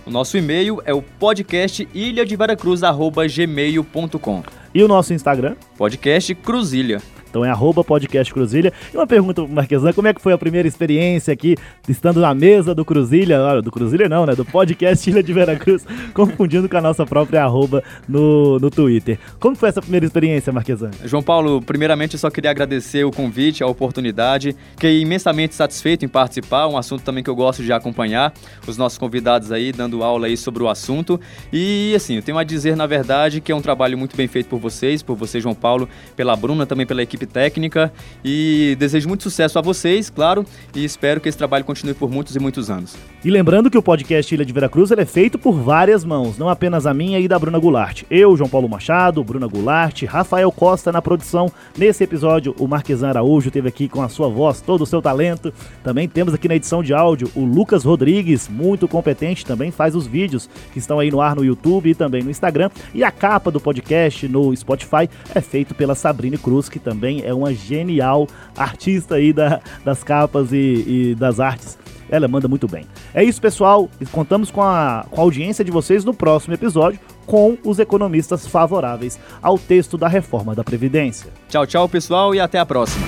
O nosso e-mail é o podcast ilhadeveracruz.gmail.com E o nosso Instagram? Podcast Cruzilha. Então é arroba podcast Cruzilha. E uma pergunta Marquesan, como é que foi a primeira experiência aqui, estando na mesa do Cruzilha, do Cruzilha não, né, do podcast Ilha de Veracruz, [laughs] confundindo com a nossa própria arroba no, no Twitter. Como foi essa primeira experiência, Marquesan? João Paulo, primeiramente eu só queria agradecer o convite, a oportunidade, fiquei imensamente satisfeito em participar, um assunto também que eu gosto de acompanhar, os nossos convidados aí, dando aula aí sobre o assunto, e assim, eu tenho a dizer, na verdade, que é um trabalho muito bem feito por vocês, por você, João Paulo, pela Bruna, também pela equipe equipe técnica e desejo muito sucesso a vocês, claro, e espero que esse trabalho continue por muitos e muitos anos. E lembrando que o podcast Ilha de Veracruz é feito por várias mãos, não apenas a minha e da Bruna Goulart. Eu, João Paulo Machado, Bruna Goulart, Rafael Costa na produção. Nesse episódio, o Marquesan Araújo teve aqui com a sua voz, todo o seu talento. Também temos aqui na edição de áudio o Lucas Rodrigues, muito competente, também faz os vídeos que estão aí no ar no YouTube e também no Instagram. E a capa do podcast no Spotify é feito pela Sabrine Cruz, que também é uma genial artista aí da, das capas e, e das artes ela manda muito bem. É isso, pessoal. Contamos com a, com a audiência de vocês no próximo episódio com os economistas favoráveis ao texto da reforma da Previdência. Tchau, tchau, pessoal, e até a próxima.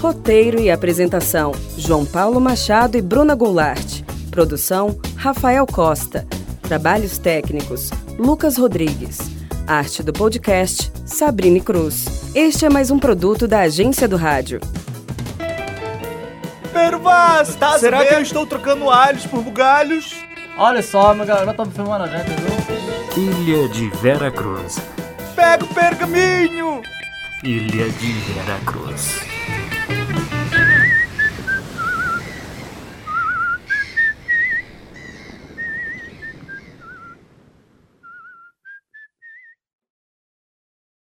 Roteiro e apresentação: João Paulo Machado e Bruna Goulart. Produção: Rafael Costa. Trabalhos técnicos: Lucas Rodrigues. Arte do podcast: Sabrine Cruz. Este é mais um produto da Agência do Rádio. Pervaz, tá será que eu estou trocando alhos por bugalhos? Olha só, meu galera, tá filmando a gente, viu? Ilha de Vera Cruz. Pega o pergaminho! Ilha de Vera Cruz.